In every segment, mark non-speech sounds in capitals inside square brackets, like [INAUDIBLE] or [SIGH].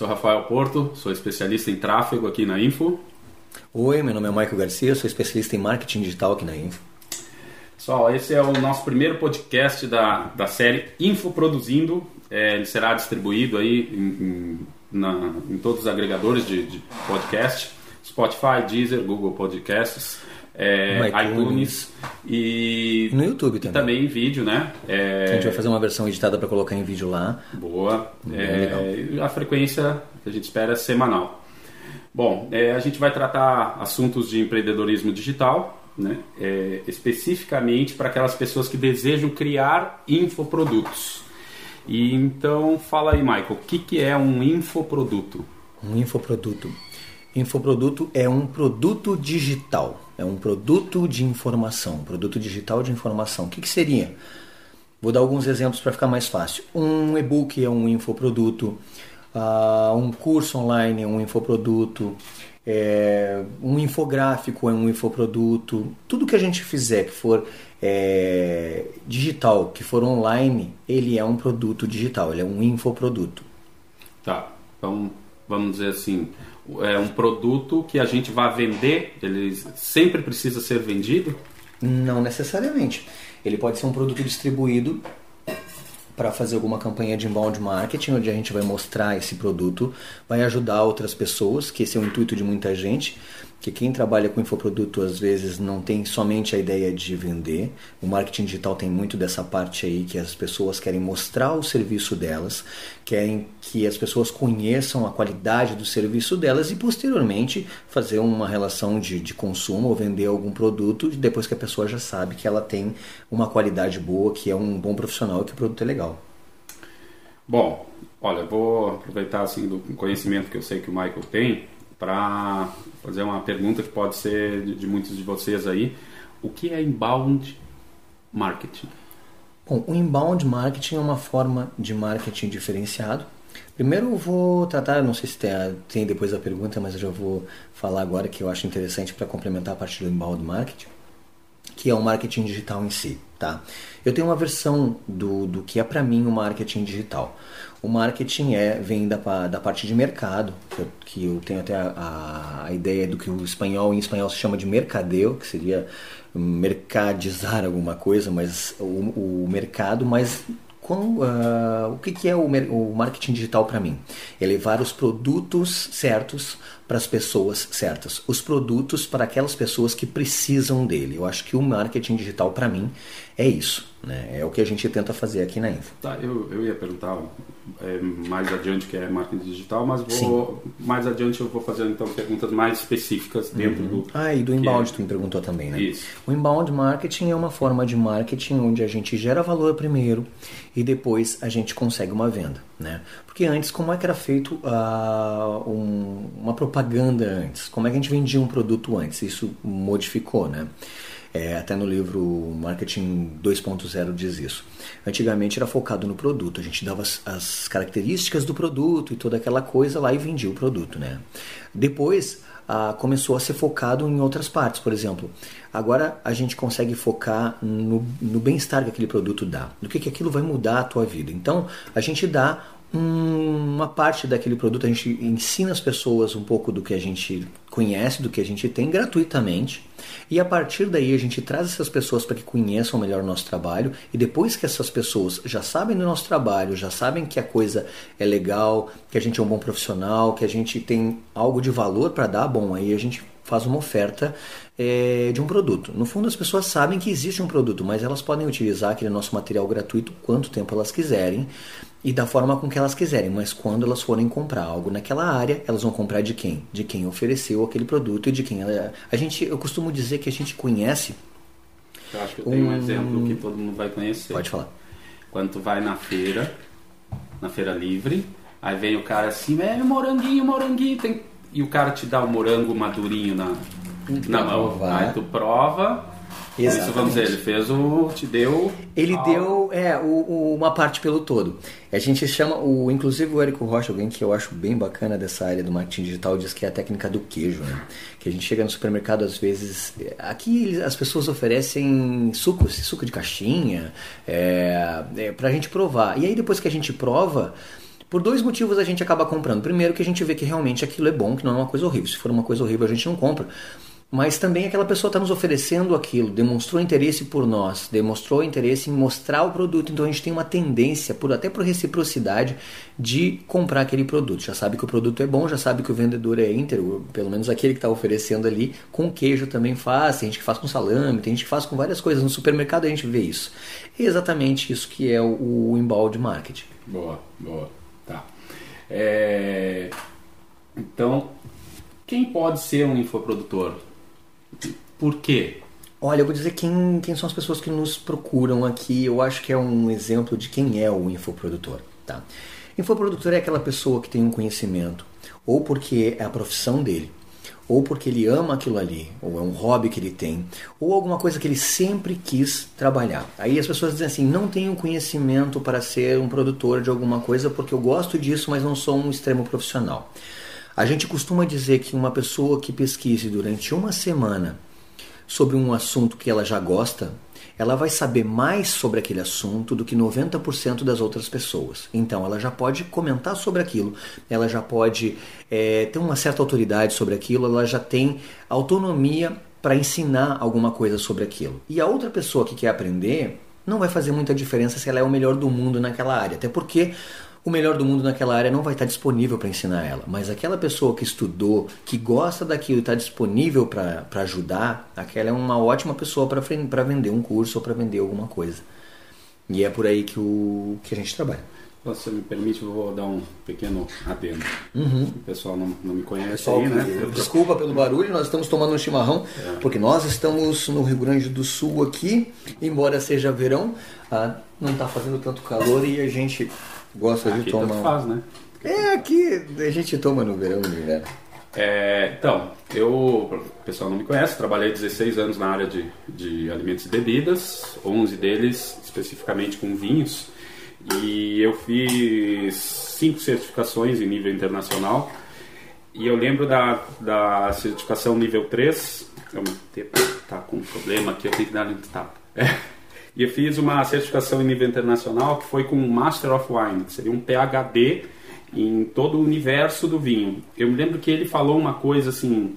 Sou Rafael Porto, sou especialista em tráfego aqui na Info. Oi, meu nome é Michael Garcia, sou especialista em marketing digital aqui na Info. Pessoal, esse é o nosso primeiro podcast da, da série Info Produzindo. É, ele será distribuído aí em, em, na, em todos os agregadores de, de, podcast, Spotify, Deezer, Google Podcasts, é, iTunes e no YouTube também. E também em vídeo, né? É, a gente vai fazer uma versão editada para colocar em vídeo lá. Boa. É, a frequência que a gente espera é semanal. Bom, é, a gente vai tratar assuntos de empreendedorismo digital, né? É, especificamente para aquelas pessoas que desejam criar infoprodutos. E então, fala aí, Michael, o que, que é um infoproduto? Um infoproduto. Infoproduto é um produto digital, é um produto de informação, produto digital de informação. O que, que seria? Vou dar alguns exemplos para ficar mais fácil. Um e-book é um infoproduto, uh, um curso online é um infoproduto, é, um infográfico é um infoproduto. Tudo que a gente fizer que for é, digital, que for online, ele é um produto digital, ele é um infoproduto. Tá, então vamos dizer assim, é um produto que a gente vai vender, ele sempre precisa ser vendido? Não necessariamente. Ele pode ser um produto distribuído para fazer alguma campanha de inbound marketing, onde a gente vai mostrar esse produto, vai ajudar outras pessoas, que esse é o intuito de muita gente, que quem trabalha com infoproduto às vezes não tem somente a ideia de vender. O marketing digital tem muito dessa parte aí que as pessoas querem mostrar o serviço delas, querem que as pessoas conheçam a qualidade do serviço delas e posteriormente fazer uma relação de, de consumo ou vender algum produto depois que a pessoa já sabe que ela tem uma qualidade boa, que é um bom profissional e que o produto é legal. Bom, olha, vou aproveitar assim do conhecimento que eu sei que o Michael tem para fazer uma pergunta que pode ser de, de, muitos de vocês aí. O que é inbound marketing? Bom, o inbound marketing é uma forma de marketing diferenciado. Primeiro eu vou tratar, não sei se tem, tem depois a pergunta, mas eu já vou falar agora que eu acho interessante para complementar a parte do inbound marketing, que é o marketing digital em si. Tá? Eu tenho uma versão do, do que é para mim o marketing digital. O marketing é vem da, da parte de mercado, que eu, que eu tenho até a, a, ideia do que o espanhol em espanhol se chama de mercadeu, que seria mercadizar alguma coisa, mas o, o mercado, mas com, uh, o que, que é o, o marketing digital para mim? É levar os produtos certos para as pessoas certas, os produtos para aquelas pessoas que precisam dele. Eu acho que o marketing digital para mim é isso, né? É o que a gente tenta fazer aqui na Info. Tá, eu, eu ia perguntar é, mais adiante que é marketing digital, mas vou Sim. mais adiante eu vou fazer então perguntas mais específicas dentro uhum. do Ah, e do inbound é... tu me perguntou também, né? Isso. O inbound marketing é uma forma de marketing onde a gente gera valor primeiro e depois a gente consegue uma venda, né? Porque antes como é que era feito uh, um, uma propaganda antes? Como é que a gente vendia um produto antes? Isso modificou, né? É, até no livro Marketing 2.0 diz isso. Antigamente era focado no produto, a gente dava as, as, características do produto e toda aquela coisa lá e vendia o produto. Né? Depois ah, começou a ser focado em outras partes, por exemplo. Agora a gente consegue focar no, no bem-estar que aquele produto dá, no que, que aquilo vai mudar a tua vida. Então a gente dá uma parte daquele produto, a gente ensina as pessoas um pouco do que a gente conhece, do que a gente tem gratuitamente. E a partir daí a gente traz essas pessoas para que conheçam melhor o nosso trabalho. E depois que essas pessoas já sabem do nosso trabalho, já sabem que a coisa é legal, que a gente é um bom profissional, que a gente tem algo de valor para dar, bom, aí a gente faz uma oferta é, de um produto. No fundo, as pessoas sabem que existe um produto, mas elas podem utilizar aquele nosso material gratuito quanto tempo elas quiserem e da forma com que elas quiserem, mas quando elas forem comprar algo naquela área, elas vão comprar de quem? De quem ofereceu aquele produto e de quem ela. A gente, eu costumo dizer que a gente conhece. Eu acho que eu tenho um, um exemplo que todo mundo vai conhecer. Pode falar. Quando tu vai na feira, na feira livre, aí vem o cara assim, é moranguinho, moranguinho, tem... e o cara te dá o morango madurinho na, na mão. Aí tu prova, Exatamente. Isso vamos dizer, ele fez o. te deu. Ele deu é, o, o, uma parte pelo todo. A gente chama, o, inclusive o Érico Rocha, alguém que eu acho bem bacana dessa área do marketing digital, diz que é a técnica do queijo, né? Que a gente chega no supermercado às vezes. Aqui as pessoas oferecem suco, suco de caixinha, é, é, pra gente provar. E aí depois que a gente prova Por dois motivos a gente acaba comprando. Primeiro, que a gente vê que realmente aquilo é bom, que não é uma coisa horrível. Se for uma coisa horrível, a gente não compra mas também aquela pessoa está nos oferecendo aquilo, demonstrou interesse por nós, demonstrou interesse em mostrar o produto, então a gente tem uma tendência, por até por reciprocidade, de comprar aquele produto. Já sabe que o produto é bom, já sabe que o vendedor é íntegro, pelo menos aquele que está oferecendo ali, com queijo também faz, tem gente que faz com salame, tem gente que faz com várias coisas. No supermercado a gente vê isso. É exatamente isso que é o, embalde marketing. Boa, boa. Tá. É... Então, quem pode ser um infoprodutor? Por quê? Olha, eu vou dizer quem, quem são as pessoas que nos procuram aqui. Eu acho que é um exemplo de quem é o infoprodutor. Tá? Infoprodutor é aquela pessoa que tem um conhecimento, ou porque é a profissão dele, ou porque ele ama aquilo ali, ou é um hobby que ele tem, ou alguma coisa que ele sempre quis trabalhar. Aí as pessoas dizem assim: não tenho conhecimento para ser um produtor de alguma coisa porque eu gosto disso, mas não sou um extremo profissional. A gente costuma dizer que uma pessoa que pesquise durante uma semana sobre um assunto que ela já gosta, ela vai saber mais sobre aquele assunto do que 90% das outras pessoas. Então, ela já pode comentar sobre aquilo, ela já pode é, ter uma certa autoridade sobre aquilo, ela já tem autonomia para ensinar alguma coisa sobre aquilo. E a outra pessoa que quer aprender não vai fazer muita diferença se ela é o melhor do mundo naquela área, até porque o melhor do mundo naquela área não vai estar disponível para ensinar ela, mas aquela pessoa que estudou, que gosta daquilo e está disponível para ajudar, aquela é uma ótima pessoa para vender um curso ou para vender alguma coisa. E é por aí que, o, que a gente trabalha. Se você me permite, eu vou dar um pequeno adendo. Uhum. O pessoal não, não me conhece pessoal, aí, né? Desculpa pelo barulho, nós estamos tomando um chimarrão, é. porque nós estamos no Rio Grande do Sul aqui, embora seja verão, ah, não está fazendo tanto calor e a gente gosta aqui de tomar. faz, né? É, aqui a gente toma no verão, no inverno. É, então, eu, o pessoal não me conhece, trabalhei 16 anos na área de, de alimentos e bebidas, 11 deles especificamente com vinhos, e eu fiz cinco certificações em nível internacional, e eu lembro da, da certificação nível 3, tá com um problema aqui, eu tenho que dar um tapa. É. E eu fiz uma certificação em nível internacional que foi com Master of Wine, que seria um PhD em todo o universo do vinho. Eu me lembro que ele falou uma coisa assim,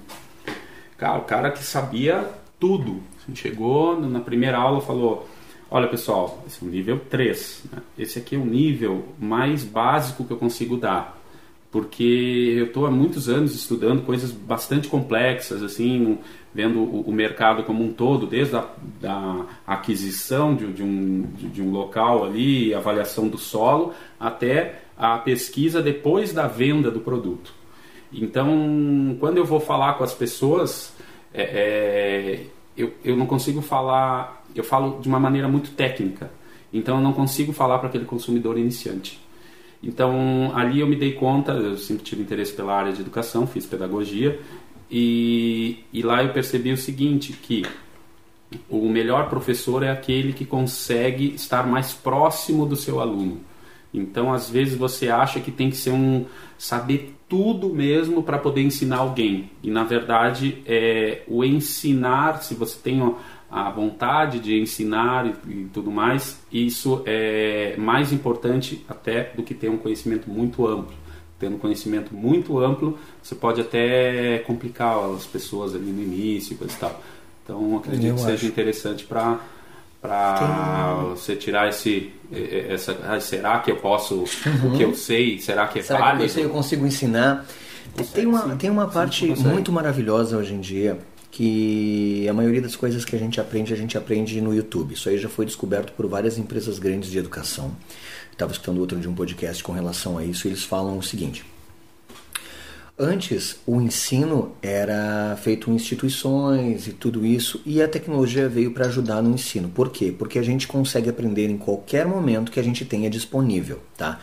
cara, o cara que sabia tudo. Chegou na primeira aula falou: Olha pessoal, esse é o nível 3. Né? Esse aqui é o nível mais básico que eu consigo dar. Porque eu estou há muitos anos estudando coisas bastante complexas, assim, vendo o, o, mercado como um todo, desde a da aquisição de, de um, de, de, um local ali, avaliação do solo, até a pesquisa depois da venda do produto. Então, quando eu vou falar com as pessoas, é, é, eu, eu não consigo falar, eu falo de uma maneira muito técnica, então eu não consigo falar para aquele consumidor iniciante. Então, ali eu me dei conta, eu sempre tive interesse pela área de educação, fiz pedagogia, e, e lá eu percebi o seguinte, que o melhor professor é aquele que consegue estar mais próximo do seu aluno. Então, às vezes você acha que tem que ser um saber tudo mesmo para poder ensinar alguém. E na verdade, é o ensinar, se você tem a vontade de ensinar e, e tudo mais, isso é mais importante até do que ter um conhecimento muito amplo tendo conhecimento muito amplo, você pode até complicar as pessoas ali no início e tal. Então, acredito Eu que acho. seja interessante para para você tirar esse essa ah, será que eu posso uhum. o que eu sei será que é será válido que eu, sei, eu consigo ensinar Consegue, tem uma sim. tem uma parte muito maravilhosa hoje em dia que a maioria das coisas que a gente aprende a gente aprende no YouTube isso aí já foi descoberto por várias empresas grandes de educação estava escutando outro de um podcast com relação a isso, e eles falam o seguinte: Antes, o ensino era feito em instituições e tudo isso, e a tecnologia veio para ajudar no ensino. Por quê? Porque a gente consegue aprender em qualquer momento que a gente tenha disponível, tá?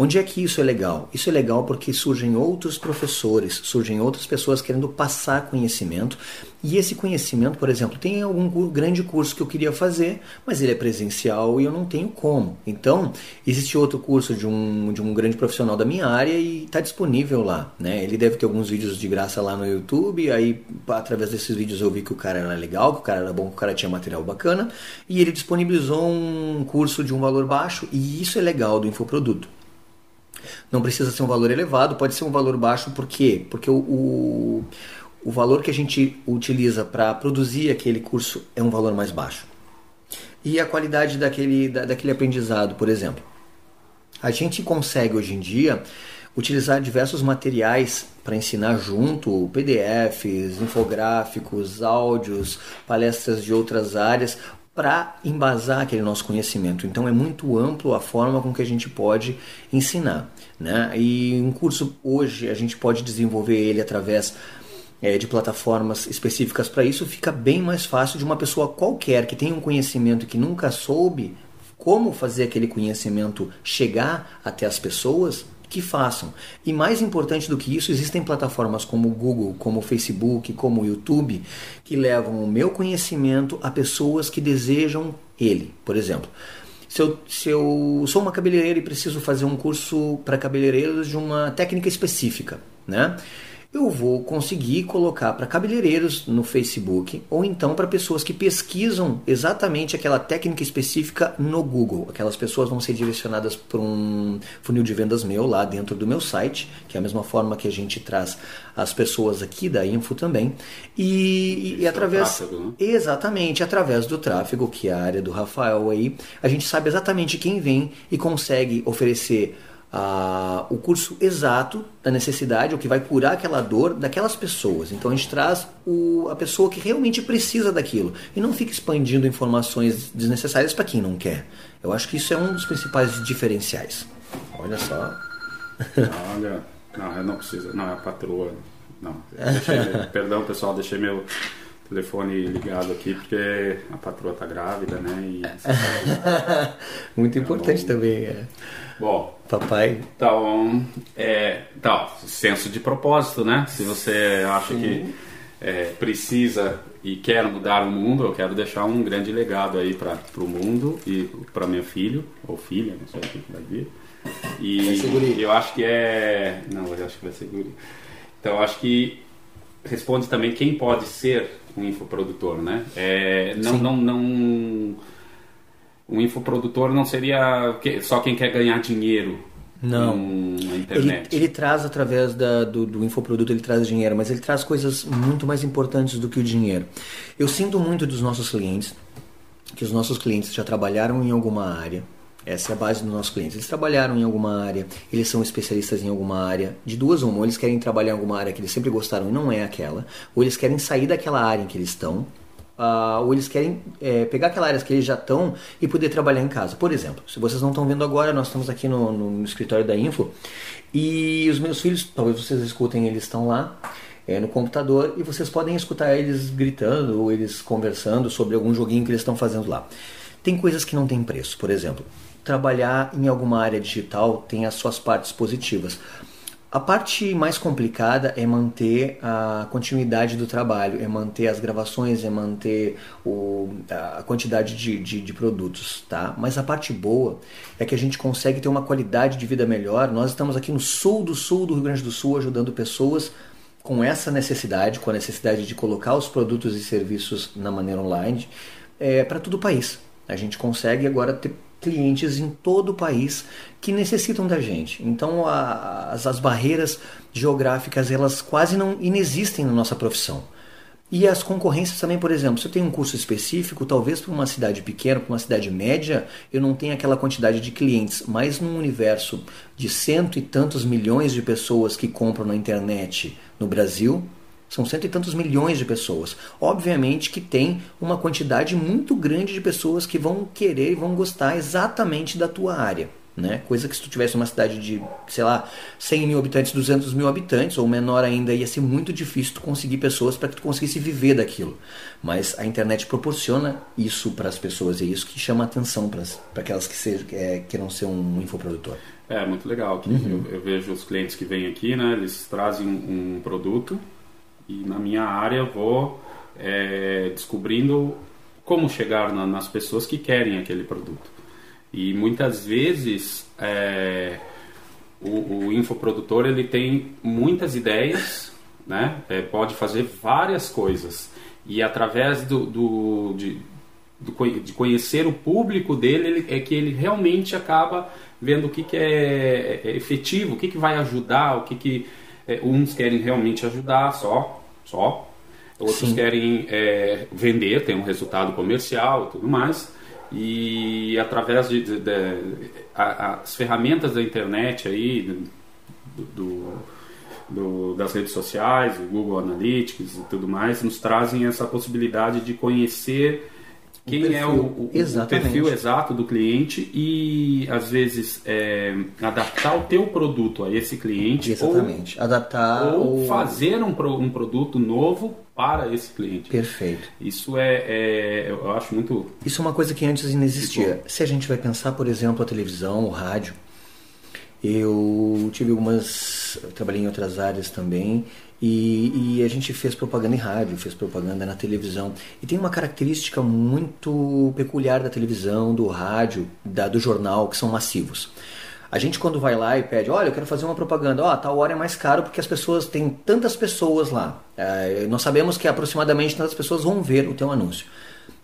Onde é que isso é legal? Isso é legal porque surgem outros professores, surgem outras pessoas querendo passar conhecimento. E esse conhecimento, por exemplo, tem algum grande curso que eu queria fazer, mas ele é presencial e eu não tenho como. Então, existe outro curso de um, de um grande profissional da minha área e está disponível lá. Né? Ele deve ter alguns vídeos de graça lá no YouTube. Aí, através desses vídeos, eu vi que o cara era legal, que o cara era bom, que o cara tinha material bacana. E ele disponibilizou um curso de um valor baixo. E isso é legal do infoproduto. Não precisa ser um valor elevado, pode ser um valor baixo, por quê? Porque o, o, o valor que a gente utiliza para produzir aquele curso é um valor mais baixo. E a qualidade daquele, da, daquele aprendizado, por exemplo. A gente consegue hoje em dia utilizar diversos materiais para ensinar junto, PDFs, infográficos, áudios, palestras de outras áreas, para embasar aquele nosso conhecimento. Então é muito amplo a forma com que a gente pode ensinar. Né? E um curso hoje a gente pode desenvolver ele através é, de plataformas específicas para isso, fica bem mais fácil de uma pessoa qualquer que tenha um conhecimento que nunca soube como fazer aquele conhecimento chegar até as pessoas, que façam. E mais importante do que isso, existem plataformas como o Google, como o Facebook, como o YouTube, que levam o meu conhecimento a pessoas que desejam ele. Por exemplo, se eu, se eu sou uma cabeleireira e preciso fazer um curso para cabeleireiros de uma técnica específica, né? Eu vou conseguir colocar para cabeleireiros no Facebook ou então para pessoas que pesquisam exatamente aquela técnica específica no Google. Aquelas pessoas vão ser direcionadas para um funil de vendas meu lá dentro do meu site, que é a mesma forma que a gente traz as pessoas aqui da Info também. E, e, através. Tráfego, né? Exatamente, através do tráfego, que é a área do Rafael aí, a gente sabe exatamente quem vem e consegue oferecer a, o curso exato da necessidade, o que vai curar aquela dor daquelas pessoas. Então a gente traz o, a pessoa que realmente precisa daquilo e não fica expandindo informações desnecessárias para quem não quer. Eu acho que isso é um dos principais diferenciais. Olha só. Olha, não, não preciso, não, é a patroa. Não, [LAUGHS] deixei, perdão pessoal, deixei meu telefone ligado aqui porque a patroa tá grávida, né? E... [LAUGHS] Muito importante então, também. É. Bom, papai. Então, é, então, senso de propósito, né? Se você acha Sim. que é, precisa e quer mudar o mundo, eu quero deixar um grande legado aí para o mundo e para meu filho ou filha, não sei o que vai vir. E eu acho que é, não, eu acho que vai ser guri. Então, eu acho que responde também quem pode ser um infoprodutor, né? É, não, Sim. não, não um infoprodutor não seria só quem quer ganhar dinheiro não. na internet. Ele, ele traz através da, do, do, infoproduto, ele traz dinheiro, mas ele traz coisas muito mais importantes do que o dinheiro. Eu sinto muito dos nossos clientes, que os nossos clientes já trabalharam em alguma área, essa é a base dos nossos clientes. Eles trabalharam em alguma área, eles são especialistas em alguma área. De duas uma, ou eles querem trabalhar em alguma área que eles sempre gostaram e não é aquela, ou eles querem sair daquela área em que eles estão, uh, ou eles querem é, pegar aquela área que eles já estão e poder trabalhar em casa. Por exemplo, se vocês não estão vendo agora, nós estamos aqui no, no, escritório da Info e os meus filhos, talvez vocês escutem, eles estão lá é, no computador e vocês podem escutar eles gritando ou eles conversando sobre algum joguinho que eles estão fazendo lá. Tem coisas que não tem preço, por exemplo, trabalhar em alguma área digital tem as suas partes positivas. A parte mais complicada é manter a continuidade do trabalho, é manter as gravações, é manter o, a quantidade de, de, de, produtos, tá? Mas a parte boa é que a gente consegue ter uma qualidade de vida melhor. Nós estamos aqui no sul do sul do Rio Grande do Sul ajudando pessoas com essa necessidade, com a necessidade de colocar os produtos e serviços na maneira online é, para todo o país. A gente consegue agora ter clientes em todo o país que necessitam da gente. Então a, as, as barreiras geográficas elas quase não inexistem na nossa profissão. E as concorrências também, por exemplo, se eu tenho um curso específico, talvez para uma cidade pequena, para uma cidade média, eu não tenha aquela quantidade de clientes, mas num universo de cento e tantos milhões de pessoas que compram na internet no Brasil, são cento e tantos milhões de pessoas. Obviamente que tem uma quantidade muito grande de pessoas que vão querer e vão gostar exatamente da tua área. Né? Coisa que se tu tivesse uma cidade de, sei lá, 100 mil habitantes, 200 mil habitantes, ou menor ainda, ia ser muito difícil tu conseguir pessoas para que tu conseguisse viver daquilo. Mas a internet proporciona isso para as pessoas, e é isso que chama atenção para aquelas que sejam, é, queiram ser um infoprodutor. É, muito legal. Uhum. Eu, eu, vejo os clientes que vêm aqui, né, eles trazem um, um produto e na minha área vou é, descobrindo como chegar na, nas pessoas que querem aquele produto. E muitas vezes é, o, o, infoprodutor ele tem muitas ideias, né? É, pode fazer várias coisas e através do, do de, de conhecer o público dele é que ele realmente acaba vendo o que, que é, é efetivo, o que, que vai ajudar, o que, que é, uns querem realmente ajudar só, só, outros Sim. querem é, vender, ter um resultado comercial e tudo mais. E através de, de, de a, as ferramentas da internet aí, do, do, do, das redes sociais, o Google Analytics e tudo mais, nos trazem essa possibilidade de conhecer quem perfil, é o, o, o, perfil exato do cliente e às vezes é, adaptar o teu produto a esse cliente exatamente. Ou, adaptar ou fazer um, um produto novo para esse cliente. Perfeito. Isso é, é, eu acho muito isso é uma coisa que antes não existia. Se a gente vai pensar por exemplo a televisão o rádio eu tive algumas eu trabalhei em outras áreas também e, e, a gente fez propaganda em rádio, fez propaganda na televisão. E tem uma característica muito peculiar da televisão, do rádio, da, do jornal, que são massivos. A gente quando vai lá e pede, olha, eu quero fazer uma propaganda, ó, oh, tal hora é mais caro porque as pessoas têm tantas pessoas lá. É, nós sabemos que aproximadamente tantas pessoas vão ver o teu anúncio.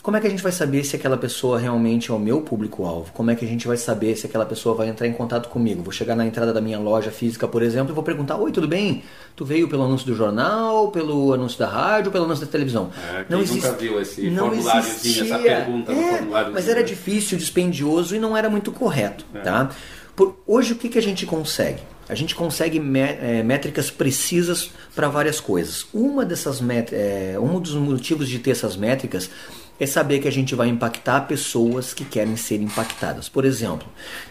Como é que a gente vai saber se aquela pessoa realmente é o meu público-alvo? Como é que a gente vai saber se aquela pessoa vai entrar em contato comigo? Vou chegar na entrada da minha loja física, por exemplo, e vou perguntar: Oi, tudo bem? Tu veio pelo anúncio do jornal, pelo anúncio da rádio, pelo anúncio da televisão? É, não existe, nunca viu esse não formuláriozinho, essa pergunta é, no. Mas era difícil, dispendioso e não era muito correto, é. tá? Por, hoje o que, que a gente consegue? A gente consegue é, métricas precisas para várias coisas. Uma dessas é, um dos motivos de ter essas métricas é saber que a gente vai impactar pessoas que querem ser impactadas. Por exemplo,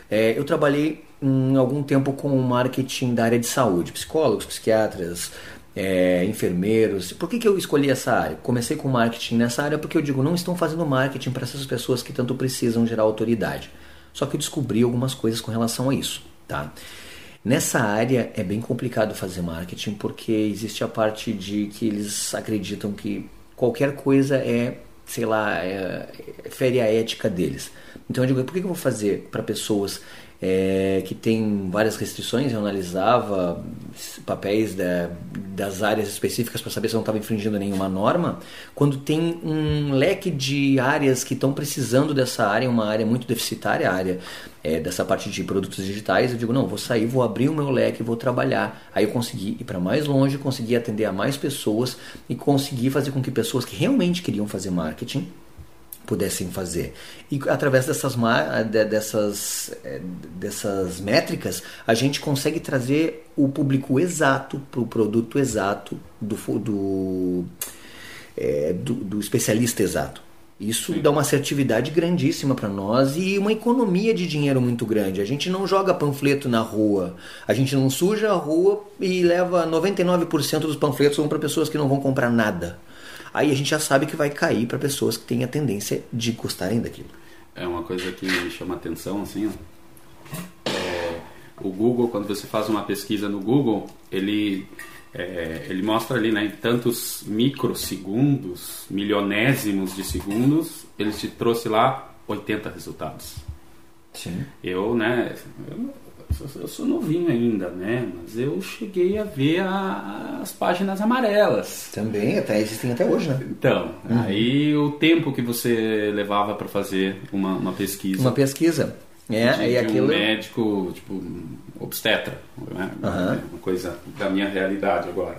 é, eu trabalhei em algum tempo com marketing da área de saúde, psicólogos, psiquiatras, é, enfermeiros. Por que, que eu escolhi essa área? Comecei com marketing nessa área porque eu digo, não estão fazendo marketing para essas pessoas que tanto precisam gerar autoridade. Só que eu descobri algumas coisas com relação a isso, tá? Nessa área é bem complicado fazer marketing porque existe a parte de que eles acreditam que qualquer coisa é sei lá, é, fere a ética deles. Então eu digo, por que eu vou fazer para pessoas é, que têm várias restrições? Eu analisava papéis da, das áreas específicas para saber se eu não estava infringindo nenhuma norma. Quando tem um leque de áreas que estão precisando dessa área, uma área muito deficitária, a área é, dessa parte de produtos digitais, eu digo, não, vou sair, vou abrir o meu leque, vou trabalhar. Aí eu consegui ir para mais longe, consegui atender a mais pessoas e consegui fazer com que pessoas que realmente queriam fazer marketing pudessem fazer. E através dessas, dessas, é, dessas métricas, a gente consegue trazer o público exato para o produto exato do, do, é, do, do especialista exato. Isso Sim. dá uma assertividade grandíssima para nós e uma economia de dinheiro muito grande. A gente não joga panfleto na rua, a gente não suja a rua e leva 99% dos panfletos para pessoas que não vão comprar nada. Aí a gente já sabe que vai cair para pessoas que têm a tendência de gostarem daquilo. É uma coisa que me chama atenção assim, ó. É, o Google, quando você faz uma pesquisa no Google, ele é, ele mostra ali, né, em tantos microsegundos, milionésimos de segundos, ele te trouxe lá 80 resultados. Sim. Eu, né, eu, eu sou novinho ainda, né, mas eu cheguei a ver a, as páginas amarelas. Também, até existem até hoje, né? Então, uhum. aí o tempo que você levava para fazer uma, uma pesquisa. Uma pesquisa. É, de, e aquilo... um médico, tipo, obstetra, né? Uhum. uma coisa da minha realidade agora.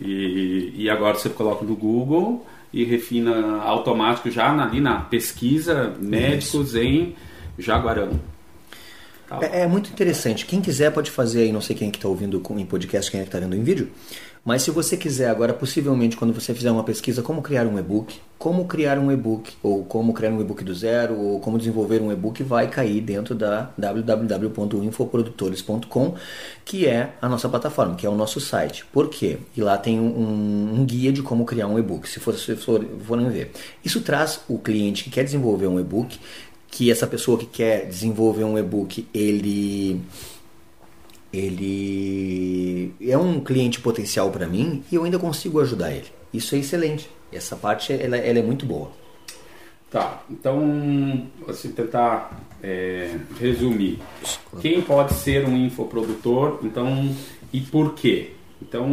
E, e agora você coloca no Google e refina automático já ali na pesquisa médicos Isso. em Jaguarão. É, é, muito interessante. Quem quiser pode fazer aí, não sei quem é que está ouvindo em podcast, quem é que está vendo em vídeo, mas se você quiser agora, possivelmente, quando você fizer uma pesquisa, como criar um e-book, como criar um e-book, ou como criar um e-book do zero, ou como desenvolver um e-book, vai cair dentro da www.infoprodutores.com, que é a nossa plataforma, que é o nosso site. Por quê? E lá tem um, um guia de como criar um e-book, se for, se for, forem ver. Isso traz o cliente que quer desenvolver um e-book, que essa pessoa que quer desenvolver um e-book, ele ele é um cliente potencial para mim e eu ainda consigo ajudar ele. Isso é excelente. Essa parte ela, ela é muito boa. Tá, então, assim, tentar é, resumir. Quem pode ser um infoprodutor, então, e por quê? Então,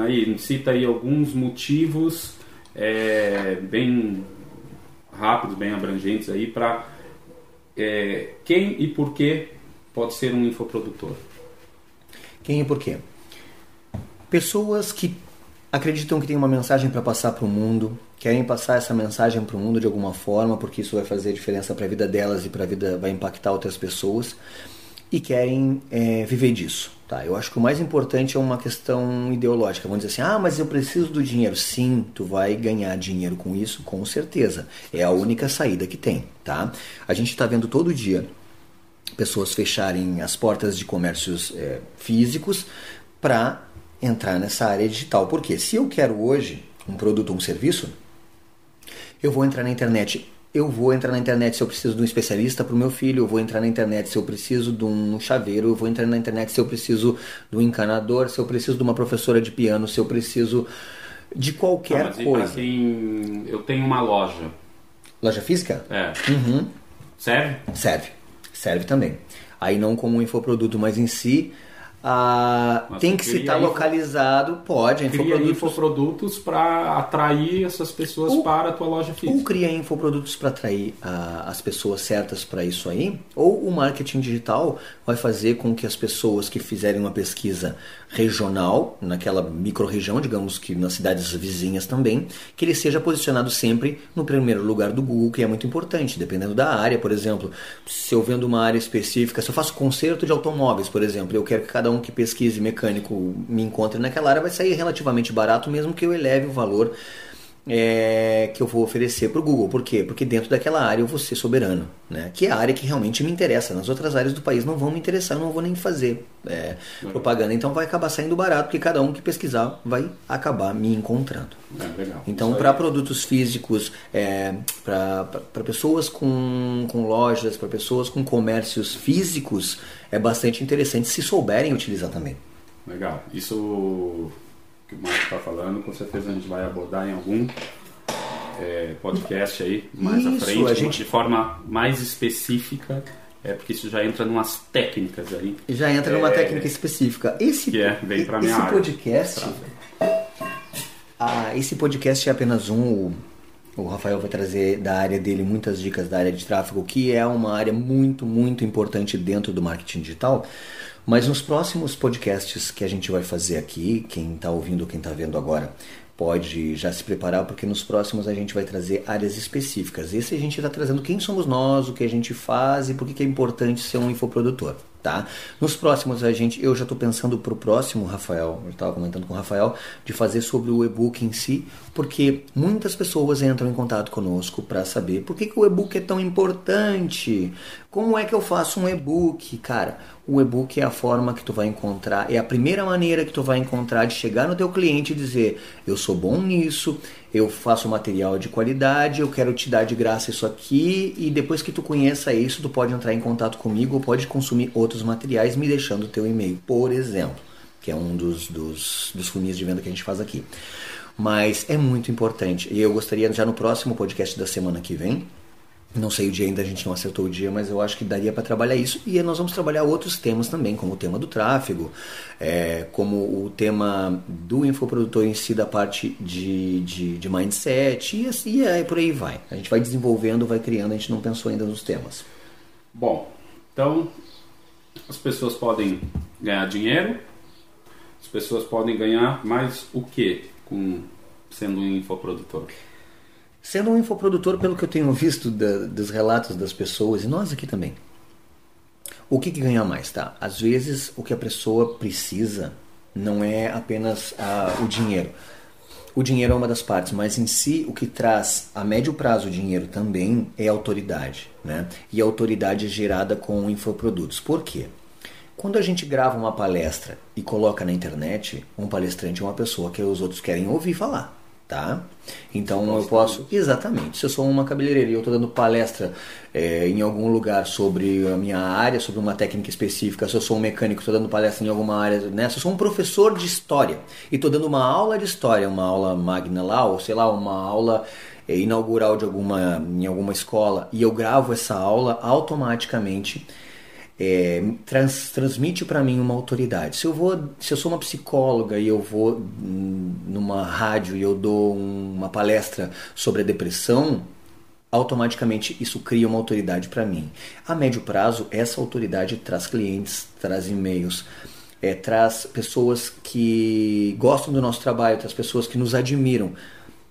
aí, cita aí alguns motivos é, bem rápidos, bem abrangentes aí para é, quem e por que pode ser um infoprodutor. Quem e por quê? Pessoas que acreditam que tem uma mensagem para passar para o mundo, querem passar essa mensagem para o mundo de alguma forma, porque isso vai fazer diferença para a vida delas e para a vida vai impactar outras pessoas e querem é, viver disso. Tá? Eu acho que o mais importante é uma questão ideológica. Vamos dizer assim, ah, mas eu preciso do dinheiro. Sim, tu vai ganhar dinheiro com isso, com certeza. É a única saída que tem. Tá? A gente está vendo todo dia pessoas fecharem as portas de comércios é, físicos para entrar nessa área digital. Porque se eu quero hoje um produto ou um serviço, eu vou entrar na internet eu vou entrar na internet se eu preciso de um especialista para o meu filho, eu vou entrar na internet se eu preciso de um chaveiro, eu vou entrar na internet se eu preciso de um encanador, se eu preciso de uma professora de piano, se eu preciso de qualquer Não, mas coisa. Quem... Eu tenho uma loja. Loja física? É. Uhum. Serve? Serve. Serve também. Aí não como um infoproduto, mas em si ah, tem que estar info... localizado, pode. Infoprodutos, infoprodutos para atrair essas pessoas ou, para a tua loja física. Ou cria infoprodutos para atrair ah, as pessoas certas para isso aí, ou o marketing digital vai fazer com que as pessoas que fizerem uma pesquisa regional, naquela micro-região, digamos que nas cidades vizinhas também, que ele seja posicionado sempre no primeiro lugar do Google, que é muito importante, dependendo da área, por exemplo. Se eu vendo uma área específica, se eu faço conserto de automóveis, por exemplo, eu quero que cada um que pesquise mecânico me encontre naquela área, vai sair relativamente barato, mesmo que eu eleve o valor é, que eu vou oferecer para o Google. Por quê? Porque dentro daquela área eu vou ser soberano, né? que é a área que realmente me interessa. Nas outras áreas do país não vão me interessar, eu não vou nem fazer é, propaganda. Então vai acabar saindo barato, porque cada um que pesquisar vai acabar me encontrando. É, então, para produtos físicos, é, para pessoas com, com lojas, para pessoas com comércios físicos, é bastante interessante se souberem utilizar também. Legal. Isso que o Marco está falando, com certeza a gente vai abordar em algum é, podcast aí mais isso, à frente, gente... de forma mais específica, é porque isso já entra numas técnicas aí. Já entra numa é, técnica específica. Esse, que é, vem pra minha esse área. podcast. Ah, esse podcast é apenas um. O Rafael vai trazer da área dele muitas dicas da área de tráfego, que é uma área muito, muito importante dentro do marketing digital. Mas nos próximos podcasts que a gente vai fazer aqui, quem está ouvindo, quem está vendo agora, pode já se preparar, porque nos próximos a gente vai trazer áreas específicas. Esse a gente está trazendo quem somos nós, o que a gente faz e por que é importante ser um infoprodutor tá? Nos próximos a gente, eu já estou pensando para o próximo, Rafael, eu estava comentando com o Rafael, de fazer sobre o e-book em si, porque muitas pessoas entram em contato conosco para saber por que, que o e-book é tão importante, como é que eu faço um e-book, cara? O e-book é a forma que tu vai encontrar, é a primeira maneira que tu vai encontrar de chegar no teu cliente e dizer, eu sou bom nisso, eu faço material de qualidade, eu quero te dar de graça isso aqui e depois que tu conheça isso, tu pode entrar em contato comigo ou pode consumir outros materiais me deixando o teu e-mail, por exemplo, que é um dos, dos, dos funis de venda que a gente faz aqui. Mas é muito importante e eu gostaria já no próximo podcast da semana que vem não sei o dia ainda, a gente não acertou o dia, mas eu acho que daria para trabalhar isso. E nós vamos trabalhar outros temas também, como o tema do tráfego, é, como o tema do infoprodutor em si, da parte de, de, de mindset, e assim e por aí vai. A gente vai desenvolvendo, vai criando, a gente não pensou ainda nos temas. Bom, então as pessoas podem ganhar dinheiro, as pessoas podem ganhar mais o que com sendo um infoprodutor? Sendo um infoprodutor, pelo que eu tenho visto da, dos relatos das pessoas, e nós aqui também, o que, que ganha mais, tá? Às vezes o que a pessoa precisa não é apenas o dinheiro. O dinheiro é uma das partes, mas em si o que traz a médio prazo o dinheiro também é autoridade, né? E a autoridade é gerada com infoprodutos. Por quê? Quando a gente grava uma palestra e coloca na internet, um palestrante é uma pessoa que os outros querem ouvir falar tá? Então eu posso, exatamente, se eu sou uma cabeleireira e eu estou dando palestra é, em algum lugar sobre a minha área, sobre uma técnica específica, se eu sou um mecânico estou dando palestra em alguma área, né? se eu sou um professor de história e estou dando uma aula de história, uma aula magna lá, ou sei lá, uma aula é, inaugural de alguma, em alguma escola, e eu gravo essa aula automaticamente é, trans, transmite para mim uma autoridade. Se eu vou, se eu sou uma psicóloga e eu vou numa rádio e eu dou uma palestra sobre a depressão, automaticamente isso cria uma autoridade para mim. A médio prazo, essa autoridade traz clientes, traz e-mails, é, traz pessoas que gostam do nosso trabalho, traz pessoas que nos admiram.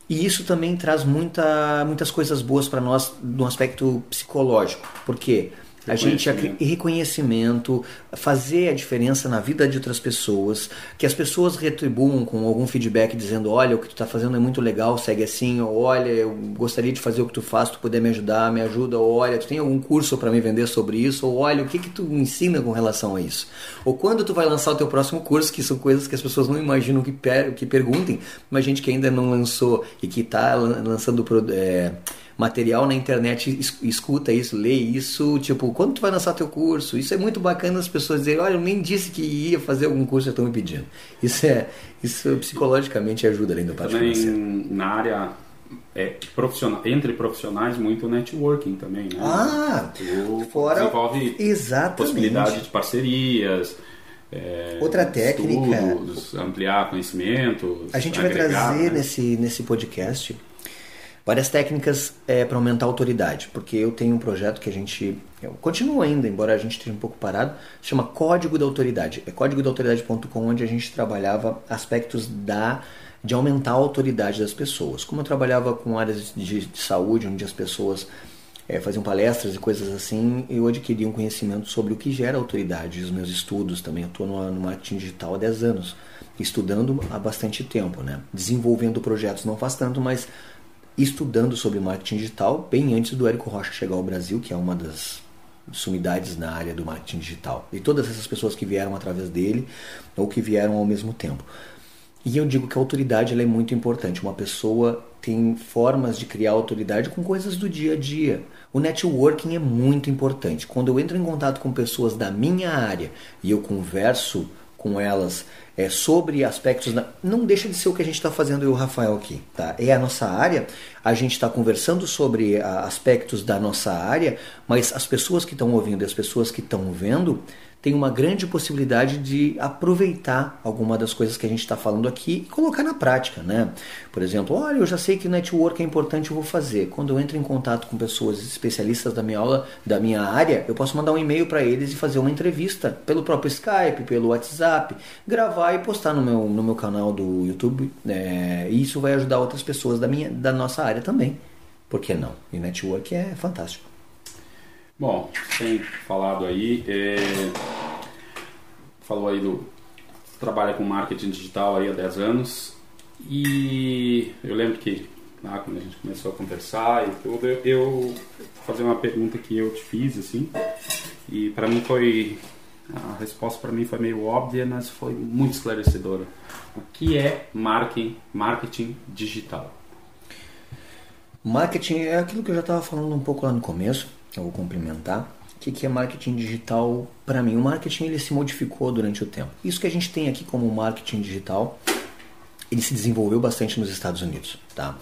E isso também traz muita, muitas coisas boas para nós no aspecto psicológico. Por quê? A gente reconhecimento, fazer a diferença na vida de outras pessoas, que as pessoas retribuam com algum feedback dizendo, olha, o que tu está fazendo é muito legal, segue assim, ou olha, eu gostaria de fazer o que tu faz, tu puder me ajudar, me ajuda, ou olha, tu tem algum curso para me vender sobre isso, ou olha, o que que tu me ensina com relação a isso? Ou quando tu vai lançar o teu próximo curso, que são coisas que as pessoas não imaginam que, per que perguntem, mas gente que ainda não lançou e que está lançando é, material na internet escuta isso, lê isso, tipo, quando tu vai lançar teu curso? Isso é muito bacana as pessoas dizerem, olha, eu nem disse que ia fazer algum curso, já estão me pedindo. Isso é, isso psicologicamente ajuda além do parte Também na área é, profissional, entre profissionais muito networking também, né? Ah, tu fora desenvolve exatamente. possibilidade de parcerias. É, Outra técnica, estudos, ampliar conhecimento. A gente agregar, vai trazer né? nesse, nesse podcast várias técnicas é, para aumentar a autoridade, porque eu tenho um projeto que a gente continua ainda, embora a gente esteja um pouco parado, chama Código da Autoridade. É códigodaautoridade.com onde a gente trabalhava aspectos da de aumentar a autoridade das pessoas. Como eu trabalhava com áreas de, de saúde, onde as pessoas é, faziam palestras e coisas assim, eu adquiri um conhecimento sobre o que gera autoridade. Os meus estudos também, eu estou no, no marketing digital há 10 anos, estudando há bastante tempo, né? desenvolvendo projetos não faz tanto, mas estudando sobre marketing digital bem antes do Érico Rocha chegar ao Brasil, que é uma das sumidades na área do marketing digital. E todas essas pessoas que vieram através dele ou que vieram ao mesmo tempo. E eu digo que a autoridade é muito importante. Uma pessoa tem formas de criar autoridade com coisas do dia a dia. O networking é muito importante. Quando eu entro em contato com pessoas da minha área e eu converso com elas é, sobre aspectos. Da... Não deixa de ser o que a gente está fazendo eu e o Rafael aqui. Tá? É a nossa área, a gente está conversando sobre a, aspectos da nossa área, mas as pessoas que estão ouvindo e as pessoas que estão vendo tem uma grande possibilidade de aproveitar alguma das coisas que a gente está falando aqui e colocar na prática, né? Por exemplo, olha, eu já sei que network é importante, eu vou fazer. Quando eu entro em contato com pessoas especialistas da minha aula, da minha área, eu posso mandar um e-mail para eles e fazer uma entrevista pelo próprio Skype, pelo WhatsApp, gravar e postar no meu, no meu canal do YouTube. É, e isso vai ajudar outras pessoas da, minha, da nossa área também. Por que não? E network é fantástico. Bom, tem falado aí, é, falou aí do trabalha com marketing digital aí há 10 anos e eu lembro que lá quando a gente começou a conversar e tudo, eu, eu fazer uma pergunta que eu te fiz assim e para mim foi a resposta para mim foi meio óbvia, mas foi muito esclarecedora. O que é marketing, marketing digital? Marketing é aquilo que eu já estava falando um pouco lá no começo eu vou complementar. O que é marketing digital para mim? O marketing ele se modificou durante o tempo. Isso que a gente tem aqui como marketing digital, ele se desenvolveu bastante nos Estados Unidos. Tá?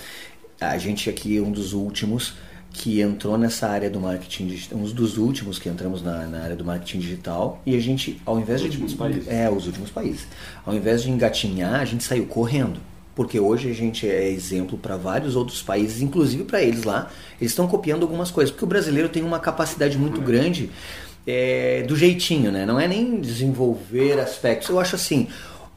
A gente aqui é um dos últimos que entrou nessa área do marketing digital, um dos últimos que entramos na, na, área do marketing digital e a gente, ao invés os de últimos países. é os últimos países, ao invés de engatinhar, a gente saiu correndo porque hoje a gente é exemplo para vários outros países, inclusive para eles lá, eles estão copiando algumas coisas, porque o brasileiro tem uma capacidade muito grande é, do jeitinho, né? Não é nem desenvolver aspectos. Eu acho assim,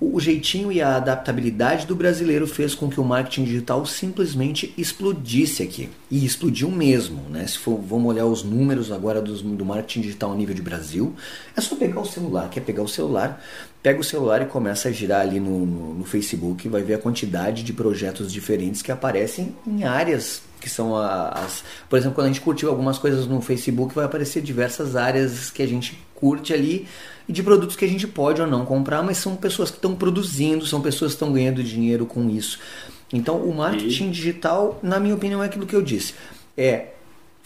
o jeitinho e a adaptabilidade do brasileiro fez com que o marketing digital simplesmente explodisse aqui. E explodiu mesmo, né? Se for, vamos olhar os números agora do, do marketing digital a nível de Brasil, é só pegar o celular. Quer pegar o celular, pega o celular e começa a girar ali no, no, no Facebook, vai ver a quantidade de projetos diferentes que aparecem em áreas que são as. Por exemplo, quando a gente curtiu algumas coisas no Facebook, vai aparecer diversas áreas que a gente curte ali e de produtos que a gente pode ou não comprar, mas são pessoas que estão produzindo, são pessoas que estão ganhando dinheiro com isso. Então, o marketing e... digital, na minha opinião, é aquilo que eu disse. É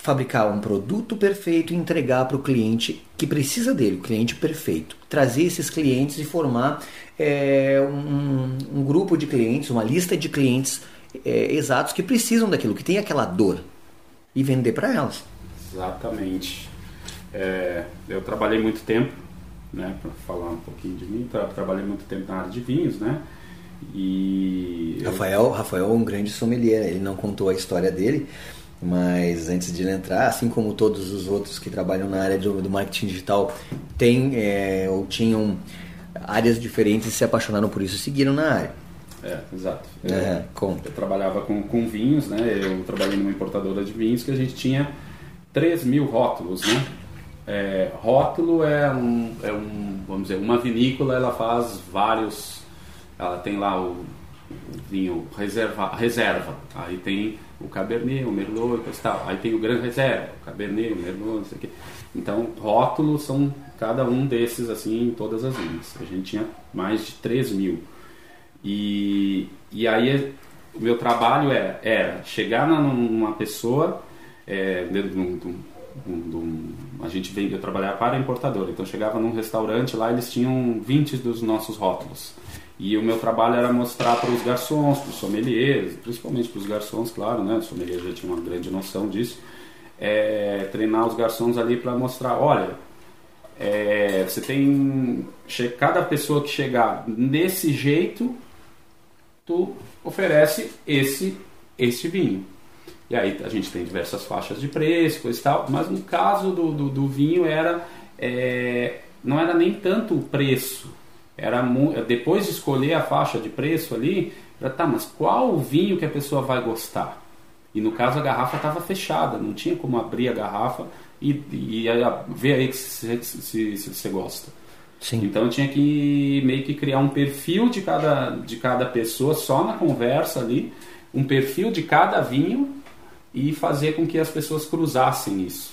fabricar um produto perfeito e entregar para o cliente que precisa dele, o cliente perfeito. Trazer esses clientes e formar é, um, um, grupo de clientes, uma lista de clientes é, exatos que precisam daquilo, que tem aquela dor e vender para elas. Exatamente. É, eu trabalhei muito tempo, né, para falar um pouquinho de mim, tra trabalhei muito tempo na área de vinhos, né? E Rafael. Rafael é um grande sommelier, ele não contou a história dele, Mas antes de ele entrar, assim como todos os outros que trabalham na área do, do marketing digital, tem é, ou tinham áreas diferentes e se apaixonaram por isso e seguiram na área. É, exato. É, eu, eu trabalhava com, com vinhos, né? Eu trabalhei numa importadora de vinhos que a gente tinha 3 mil rótulos, né? É, rótulo é um, é um, vamos dizer, uma vinícola, ela faz vários, ela tem lá o vinho reserva, reserva, aí tem o Cabernet, o Merlot e tal, aí tem o Gran Reserva, o Cabernet, o Merlot, não sei o quê. Então, rótulos são cada um desses, assim, em todas as vinhas. A gente tinha mais de 3 mil. E, e aí, o meu trabalho era, era chegar numa pessoa, é, dentro de um, de um, a gente vem, eu trabalhava para a importadora, então chegava num restaurante lá, eles tinham 20 dos nossos rótulos. E o meu trabalho era mostrar para os garçons, para os sommeliers, principalmente para os garçons, claro, né? Os sommeliers já tinham uma grande noção disso. É, treinar os garçons ali para mostrar, olha, é, você tem cada pessoa que chegar desse jeito, tu oferece esse esse vinho. E aí a gente tem diversas faixas de preço, coisa e tal, mas no caso do, do, do vinho era é, não era nem tanto o preço, era depois de escolher a faixa de preço ali, era, tá, mas qual o vinho que a pessoa vai gostar? E no caso a garrafa estava fechada, não tinha como abrir a garrafa e, e, ver aí se, se, se você gosta. Sim. Então eu tinha que meio que criar um perfil de cada, de cada pessoa só na conversa ali, um perfil de cada vinho e fazer com que as pessoas cruzassem isso.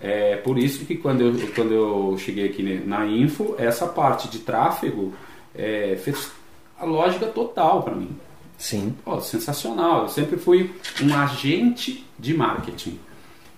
É por isso que quando eu, quando eu cheguei aqui na Info, essa parte de tráfego é, fez a lógica total para mim. Sim. Pô, sensacional. Eu sempre fui um agente de marketing.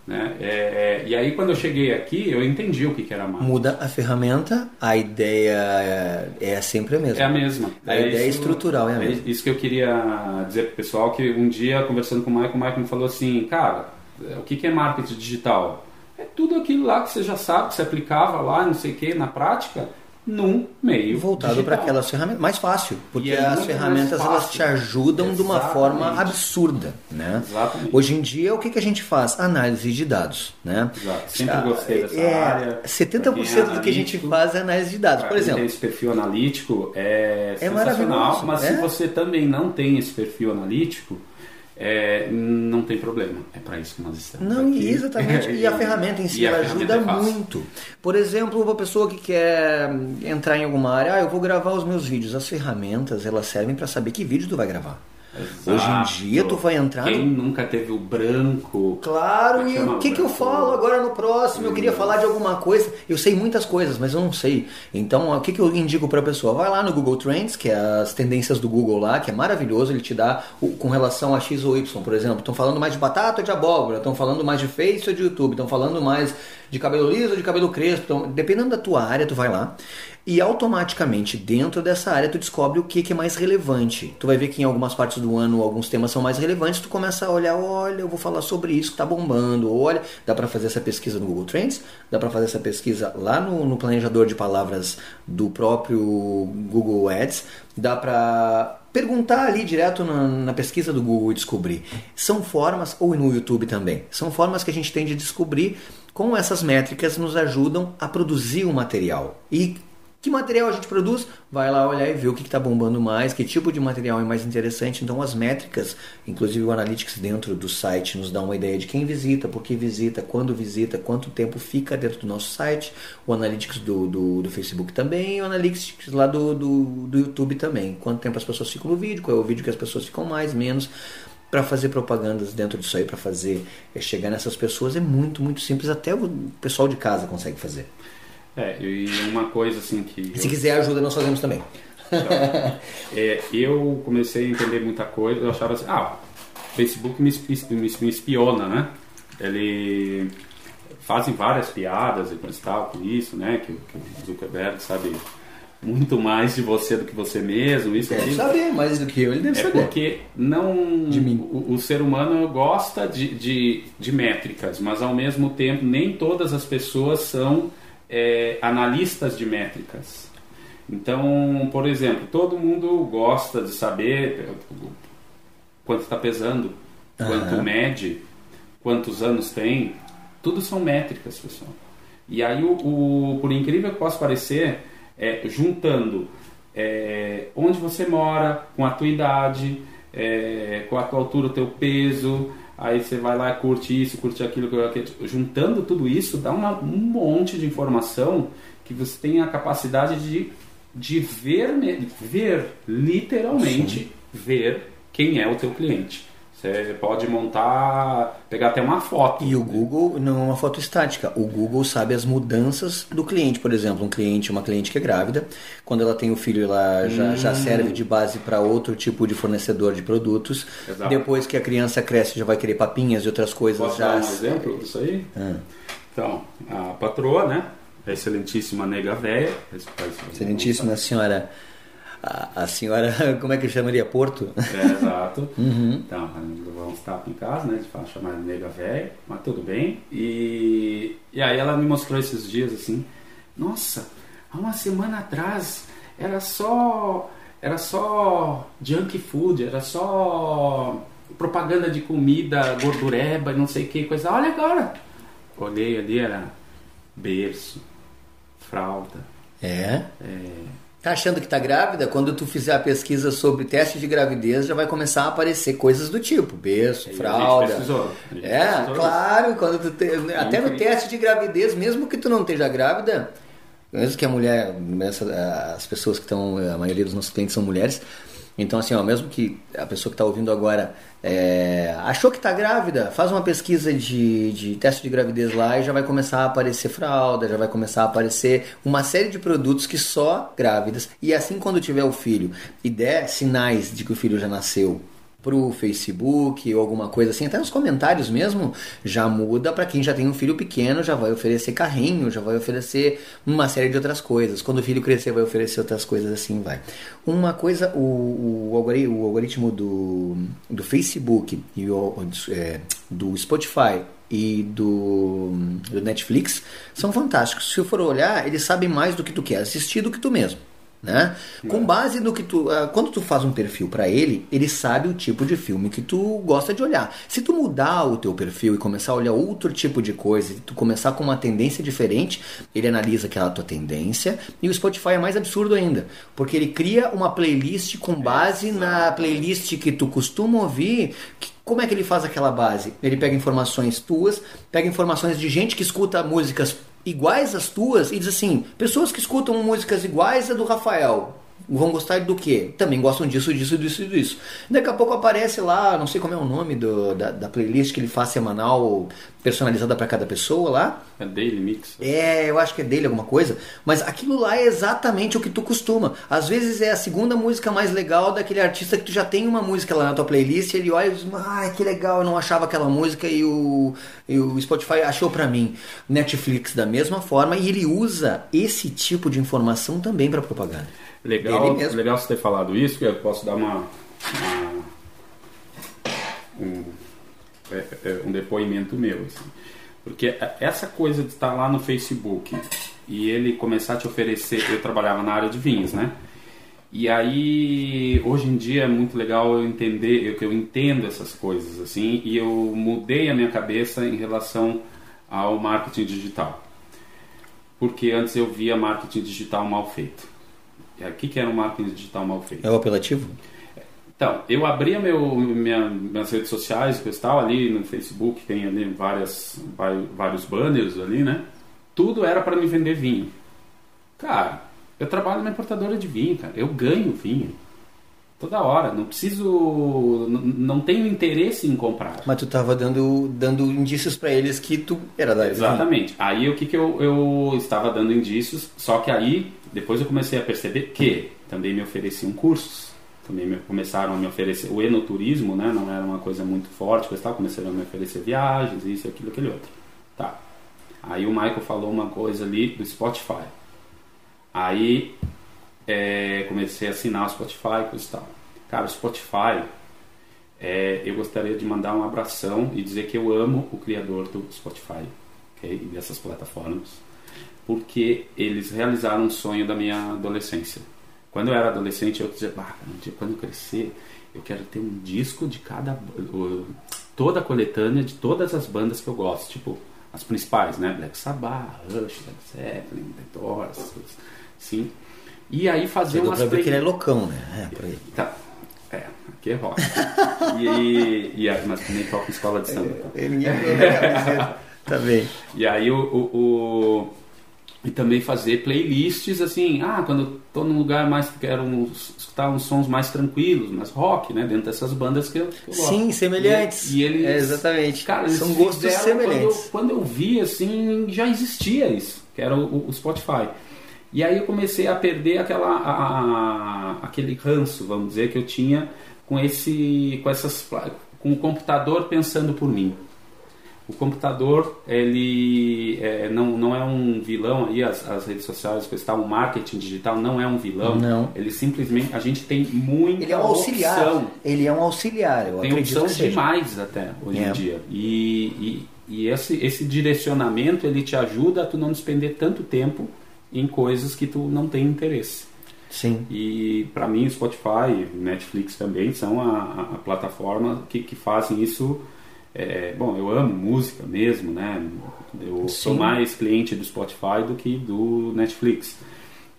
Né? É, e aí quando eu cheguei aqui, eu entendi o que, que era marketing. Muda a ferramenta, a ideia é, é sempre a mesma. É a mesma. A é ideia isso, estrutural é a é mesma. É isso que eu queria dizer pro pessoal, que um dia, conversando com o Michael, o Michael me falou assim, cara, o que, que é marketing digital? É tudo aquilo lá que você já sabe, que você aplicava lá, não sei o que, na prática, num meio voltado para aquelas ferramentas. Mais fácil porque é as ferramentas elas te ajudam Exatamente. de uma forma absurda né? Exatamente. hoje em dia o que, que a gente faz? Análise de dados né? Exato. sempre ah, gostei dessa é, área. 70% é do que a gente faz é análise de dados. por exemplo esse perfil analítico é, é sensacional. mas é? se você também não tem esse perfil analítico é, não tem problema. É para isso que nós estamos. Não, aqui. exatamente. E a [LAUGHS] ferramenta em si ela ajuda é muito. Por exemplo, uma pessoa que quer entrar em alguma área, ah, eu vou gravar os meus vídeos. As ferramentas elas servem para saber que vídeo tu vai gravar. Exato. Hoje em dia tu vai entrar. Quem no... nunca teve o branco? Claro, e o que, que eu falo agora no próximo? Eu queria falar de alguma coisa. Eu sei muitas coisas, mas eu não sei. Então, o que, que eu indico para a pessoa? Vai lá no Google Trends, que é as tendências do Google lá, que é maravilhoso. Ele te dá o, com relação a X ou Y, por exemplo. Estão falando mais de batata ou de abóbora? Estão falando mais de Face ou de YouTube? Estão falando mais de cabelo liso ou de cabelo crespo? Então, dependendo da tua área, tu vai lá e automaticamente dentro dessa área tu descobre o que, que é mais relevante. Tu vai ver que em algumas partes do ano alguns temas são mais relevantes, tu começa a olhar, olha, eu vou falar sobre isso que tá bombando, olha, dá para fazer essa pesquisa no Google Trends, dá para fazer essa pesquisa lá no, no, planejador de palavras do próprio Google Ads, dá para perguntar ali direto na, na, pesquisa do Google e descobrir. São formas, ou no YouTube também, são formas que a gente tem de descobrir como essas métricas nos ajudam a produzir o um material. E que material a gente produz? Vai lá olhar e ver o que está bombando mais, que tipo de material é mais interessante. Então, as métricas, inclusive o Analytics dentro do site, nos dá uma ideia de quem visita, por que visita, quando visita, quanto tempo fica dentro do nosso site. O Analytics do, do, do Facebook também, o Analytics lá do, do, do YouTube também. Quanto tempo as pessoas ficam no vídeo, qual é o vídeo que as pessoas ficam mais, menos para fazer propagandas dentro disso aí, para fazer é, chegar nessas pessoas é muito, muito simples. Até o pessoal de casa consegue fazer. É, e uma coisa assim que. Se eu... quiser ajuda, nós fazemos também. Então, é, eu comecei a entender muita coisa, eu achava assim, ah, o Facebook me, me espiona, né? Ele fazem várias piadas e tal com isso, né? Que, que o Zuckerberg sabe muito mais de você do que você mesmo. Isso deve saber mais do que eu, ele deve é saber. porque não o, o, ser humano gosta de, de, de métricas, mas ao mesmo tempo nem todas as pessoas são é, analistas de métricas. Então, por exemplo, todo mundo gosta de saber quanto está pesando, quanto uhum. mede, quantos anos tem, tudo são métricas, pessoal. E aí, o, o por incrível que possa parecer, é, juntando é, onde você mora, com a tua idade, é, com a tua altura, o teu peso, aí você vai lá curte isso, curte aquilo, juntando tudo isso, dá uma, um monte de informação que você tem a capacidade de, de ver, ver literalmente, Sim. ver quem é o teu cliente. Você pode montar, pegar até uma foto. E o Google não é uma foto estática. O Google sabe as mudanças do cliente. Por exemplo, um cliente, uma cliente que é grávida, quando ela tem o filho, ela já, hum. já serve de base para outro tipo de fornecedor de produtos. Exato. Depois que a criança cresce, já vai querer papinhas e outras coisas. Posso já... dar um exemplo disso aí? Ah. Então, a patroa, né? A excelentíssima nega véia. Excelentíssima senhora a, a, senhora, [LAUGHS] como é que chamaria? Porto? É, exato. [LAUGHS] uhum. Então, vamos estar aqui em casa, né? De chamar de nega velha, mas tudo bem. E, e aí ela me mostrou esses dias assim, nossa, há uma semana atrás era só era só junk food, era só propaganda de comida gordureba e não sei que coisa. Olha agora. Olhei ali, era berço, fralda. É? É Tá achando que tá grávida? Quando tu fizer a pesquisa sobre teste de gravidez, já vai começar a aparecer coisas do tipo, berço, fralda. é, claro, quando tu te... até no teste de gravidez, mesmo que tu não esteja grávida, mesmo que a mulher, as pessoas que estão, a maioria dos nossos clientes são mulheres, então, assim, ó, mesmo que a pessoa que está ouvindo agora é, achou que está grávida, faz uma pesquisa de, de teste de gravidez lá e já vai começar a aparecer fralda, já vai começar a aparecer uma série de produtos que só grávidas. E assim, quando tiver o filho e der sinais de que o filho já nasceu pro Facebook ou alguma coisa assim, até nos comentários mesmo, já muda para quem já tem um filho pequeno, já vai oferecer carrinho, já vai oferecer uma série de outras coisas. Quando o filho crescer, vai oferecer outras coisas assim, vai. Uma coisa, o, o, algoritmo do, do Facebook e o, é, do Spotify e do, do Netflix são fantásticos. Se eu for olhar, eles sabem mais do que tu quer assistir do que tu mesmo. Né? Com base no que tu. Uh, quando tu faz um perfil para ele, ele sabe o tipo de filme que tu gosta de olhar. Se tu mudar o teu perfil e começar a olhar outro tipo de coisa, e tu começar com uma tendência diferente, ele analisa aquela tua tendência. E o Spotify é mais absurdo ainda, porque ele cria uma playlist com base na playlist que tu costuma ouvir. Que, como é que ele faz aquela base? Ele pega informações tuas, pega informações de gente que escuta músicas iguais às tuas e diz assim: pessoas que escutam músicas iguais a do Rafael vão gostar do quê? Também gostam disso, disso, disso, disso. Daqui a pouco aparece lá, não sei como é o nome do, da, da playlist que ele faz semanal, personalizada para cada pessoa lá. É Daily Mix. É, eu acho que é dele alguma coisa. Mas aquilo lá é exatamente o que tu costuma. Às vezes é a segunda música mais legal daquele artista que tu já tem uma música lá na tua playlist, e ele olha e diz, ah, que legal, eu não achava aquela música e o, e o Spotify achou para mim. Netflix da mesma forma, e ele usa esse tipo de informação também para propaganda. Legal, legal você ter falado isso, que eu posso dar uma, uma um, é, é, um, depoimento meu. Assim. Porque essa coisa de estar lá no Facebook e ele começar a te oferecer. Eu trabalhava na área de vinhos, né? E aí, hoje em dia é muito legal eu entender, eu, que eu entendo essas coisas, assim, e eu mudei a minha cabeça em relação ao marketing digital. Porque antes eu via marketing digital mal feito. O que, que era um marketing digital mal feito? É o apelativo? Então, eu abria meu, minha, minhas redes sociais, que tal, ali no Facebook, tem ali várias, vários banners ali, né? Tudo era para me vender vinho. Cara, eu trabalho numa importadora de vinho, cara. Eu ganho vinho. Toda hora. Não preciso. Não tenho interesse em comprar. Mas tu estava dando, dando indícios para eles que tu era da Exatamente. Aí o que, que eu, eu estava dando indícios, só que aí depois eu comecei a perceber que também me ofereciam cursos, também me, começaram a me oferecer o enoturismo, né? Não era uma coisa muito forte, coisa tal, começaram a me oferecer viagens, isso, aquilo, aquele outro. Tá. Aí o Michael falou uma coisa ali do Spotify. Aí é, comecei a assinar o Spotify, coisa e tal. Cara, o Spotify, é, eu gostaria de mandar um abração e dizer que eu amo o criador do Spotify, ok? E dessas plataformas porque eles realizaram um sonho da minha adolescência. Quando eu era adolescente, eu dizia, bah, quando eu crescer, eu quero ter um disco de cada toda a coletânea de todas as bandas que eu gosto, tipo as principais, né? Black Sabbath, Rush, Led Zeppelin, The Doors, sim. E aí fazer umas play... que ele é loucão, né? É, por aí. Tá. É, aqui é rock. e, e, mas também toca em escola de samba. Ele é Tá bem. E aí o, o, o, e também fazer playlists assim, ah, quando eu tô num lugar mais que quero uns, escutar uns sons mais tranquilos, mais rock, né, dentro dessas bandas que eu, que eu. Sim, semelhantes. E, e eles, é, exatamente. Cara, são gostos semelhantes. Quando eu, quando eu, vi assim, já existia isso, que era o, o Spotify. E aí eu comecei a perder aquela, a, a, aquele ranço, vamos dizer, que eu tinha com esse, com essas, com o computador pensando por mim. O computador ele é, não, não é um vilão aí as, as redes sociais, está o marketing digital não é um vilão. Não. Ele simplesmente a gente tem muita ele é um auxiliar. opção. Ele é um auxiliar. Eu tem opção demais até hoje é. em dia. E, e, e esse, esse direcionamento ele te ajuda a tu não despender tanto tempo em coisas que tu não tem interesse. Sim. E para mim, Spotify, Netflix também são a, a plataforma que, que fazem isso. É, bom, eu amo música mesmo, né? Eu Sim. sou mais cliente do Spotify do que do Netflix.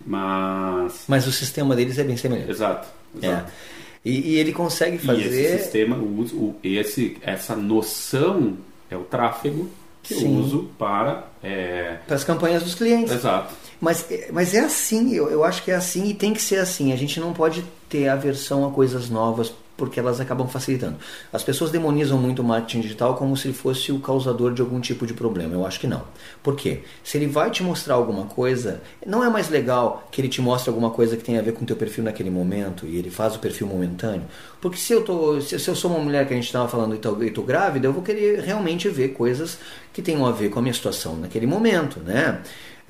Mas. Mas o sistema deles é bem semelhante. Exato. exato. É. E, e, ele consegue fazer. E esse sistema, o, o, esse, essa noção é o tráfego que Sim. eu uso para. É... Para as campanhas dos clientes. Exato. Mas, mas é assim, eu, eu acho que é assim e tem que ser assim. A gente não pode ter aversão a coisas novas porque elas acabam facilitando. As pessoas demonizam muito o marketing digital como se fosse o causador de algum tipo de problema. Eu acho que não. Por quê? Se ele vai te mostrar alguma coisa, não é mais legal que ele te mostre alguma coisa que tem a ver com o teu perfil naquele momento e ele faz o perfil momentâneo? Porque se eu, tô, se, se eu sou uma mulher que a gente estava falando e estou grávida, eu vou querer realmente ver coisas que tenham a ver com a minha situação naquele momento, né?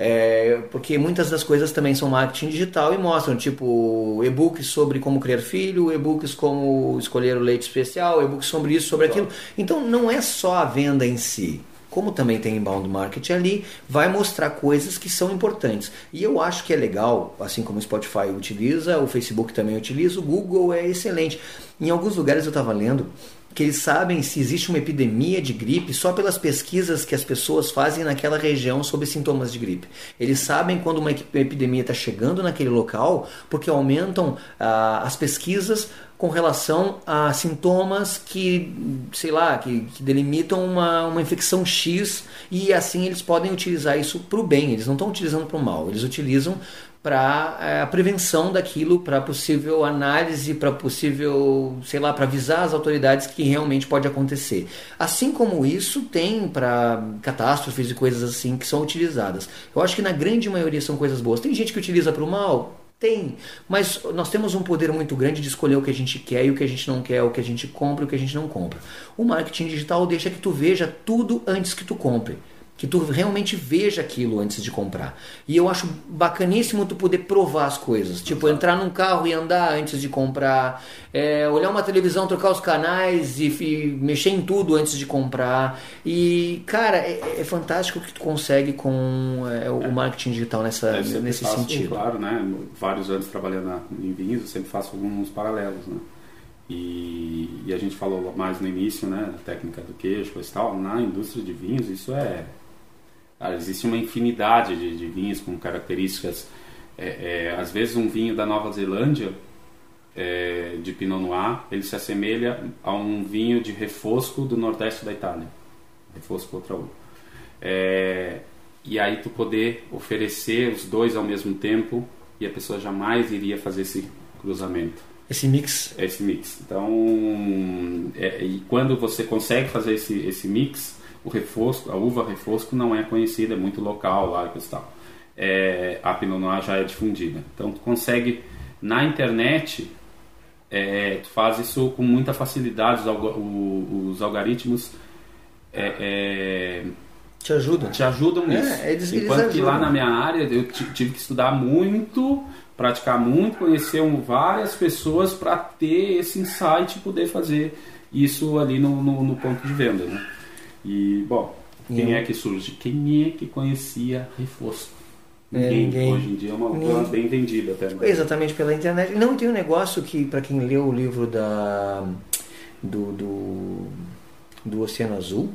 É, porque muitas das coisas também são marketing digital e mostram, tipo, e-books sobre como criar filho, e-books como escolher o leite especial, e-books sobre isso, sobre aquilo. Então não é só a venda em si. Como também tem inbound marketing ali, vai mostrar coisas que são importantes. E eu acho que é legal, assim como o Spotify utiliza, o Facebook também utiliza, o Google é excelente. Em alguns lugares eu estava lendo que eles sabem se existe uma epidemia de gripe só pelas pesquisas que as pessoas fazem naquela região sobre sintomas de gripe. Eles sabem quando uma epidemia está chegando naquele local porque aumentam ah, as pesquisas com relação a sintomas que, sei lá, que, que delimitam uma, uma infecção X e assim eles podem utilizar isso para o bem, eles não estão utilizando para o mal, eles utilizam para é, a prevenção daquilo, para possível análise, para possível, sei lá, para avisar as autoridades que realmente pode acontecer. Assim como isso tem para catástrofes e coisas assim que são utilizadas. Eu acho que na grande maioria são coisas boas. Tem gente que utiliza para o mal, tem, mas nós temos um poder muito grande de escolher o que a gente quer e o que a gente não quer, o que a gente compra e o que a gente não compra. O marketing digital deixa que tu veja tudo antes que tu compre que tu realmente veja aquilo antes de comprar. E eu acho bacaníssimo tu poder provar as coisas. Tipo, entrar num carro e andar antes de comprar, é, olhar uma televisão, trocar os canais e, e, mexer em tudo antes de comprar. E, cara, é, é fantástico o que tu consegue com é, o marketing digital nessa, é, nesse faço, sentido. Claro, né? Vários anos trabalhando em vinhos, eu sempre faço alguns paralelos, né? E, e, a gente falou mais no início, né, da técnica do queijo e tal, na indústria de vinhos, isso é Cara, existe uma infinidade de, de vinhos com características. É, é, às vezes, um vinho da Nova Zelândia, é, de Pinot Noir, ele se assemelha a um vinho de refosco do nordeste da Itália. Refosco outra uva. É, e aí, tu poder oferecer os dois ao mesmo tempo e a pessoa jamais iria fazer esse cruzamento. Esse mix. Esse mix. Então, é, e quando você consegue fazer esse, esse mix, o refosco, a uva refosco não é conhecida, é muito local lá e tal. É, a Pinot Noir já é difundida. Então tu consegue na internet é, tu faz isso com muita facilidade. Os, os algoritmos é, é, te ajudam. Te ajudam nisso. É, eles, Enquanto eles que lá na minha área eu tive que estudar muito, praticar muito, conhecer várias pessoas para ter esse insight e poder fazer isso ali no, no, no ponto de venda. Né? E, bom, quem é que surge? Quem é que conhecia Refosco? Ninguém, ninguém. Hoje em dia é uma ninguém. bem vendida até. Né? Exatamente pela internet. Não tem um negócio que, para quem leu o livro da do, do, do Oceano Azul,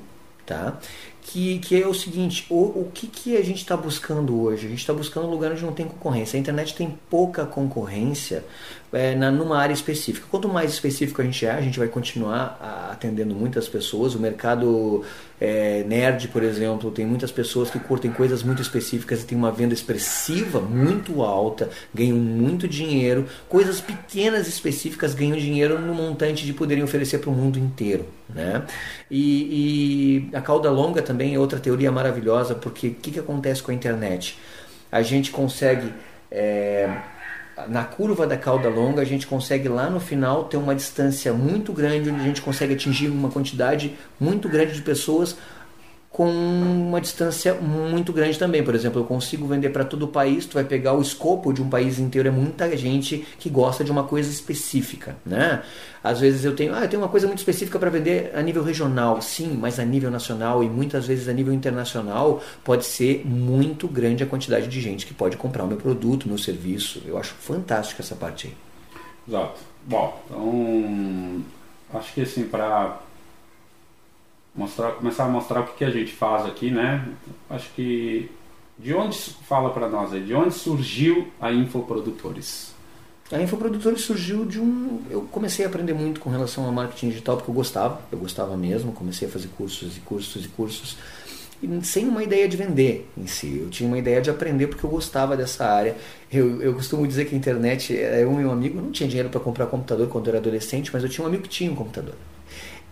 tá? que, que é o seguinte, o, o que, que a gente está buscando hoje? A gente está buscando um lugar onde não tem concorrência. A internet tem pouca concorrência é, na, numa área específica. Quanto mais específico a gente é, a gente vai continuar atendendo muitas pessoas. O mercado é, nerd, por exemplo, tem muitas pessoas que curtem coisas muito específicas e tem uma venda expressiva muito alta, ganham muito dinheiro. Coisas pequenas específicas ganham dinheiro no montante de poderem oferecer para o mundo inteiro. Né? E, e a cauda longa também é outra teoria maravilhosa, porque o que, que acontece com a internet? A gente consegue, é, na curva da cauda longa, a gente consegue lá no final ter uma distância muito grande, onde a gente consegue atingir uma quantidade muito grande de pessoas com uma distância muito grande também. Por exemplo, eu consigo vender para todo o país, tu vai pegar o escopo de um país inteiro, é muita gente que gosta de uma coisa específica, né? Às vezes eu tenho, ah, eu tenho uma coisa muito específica para vender a nível regional, sim, mas a nível nacional e muitas vezes a nível internacional pode ser muito grande a quantidade de gente que pode comprar o meu produto, meu serviço. Eu acho fantástico essa parte aí. Exato. Bom, então acho que assim para mostrar, começar a mostrar o que, que a gente faz aqui, né? Acho que de onde fala para nós aí, de onde surgiu a Infoprodutores? A Infoprodutores surgiu de um. Eu comecei a aprender muito com relação a marketing digital porque eu gostava, eu gostava mesmo. Comecei a fazer cursos e cursos e cursos sem uma ideia de vender em si. Eu tinha uma ideia de aprender porque eu gostava dessa área. Eu, eu costumo dizer que a internet, eu e meu amigo não tinha dinheiro para comprar computador quando eu era adolescente, mas eu tinha um amigo que tinha um computador.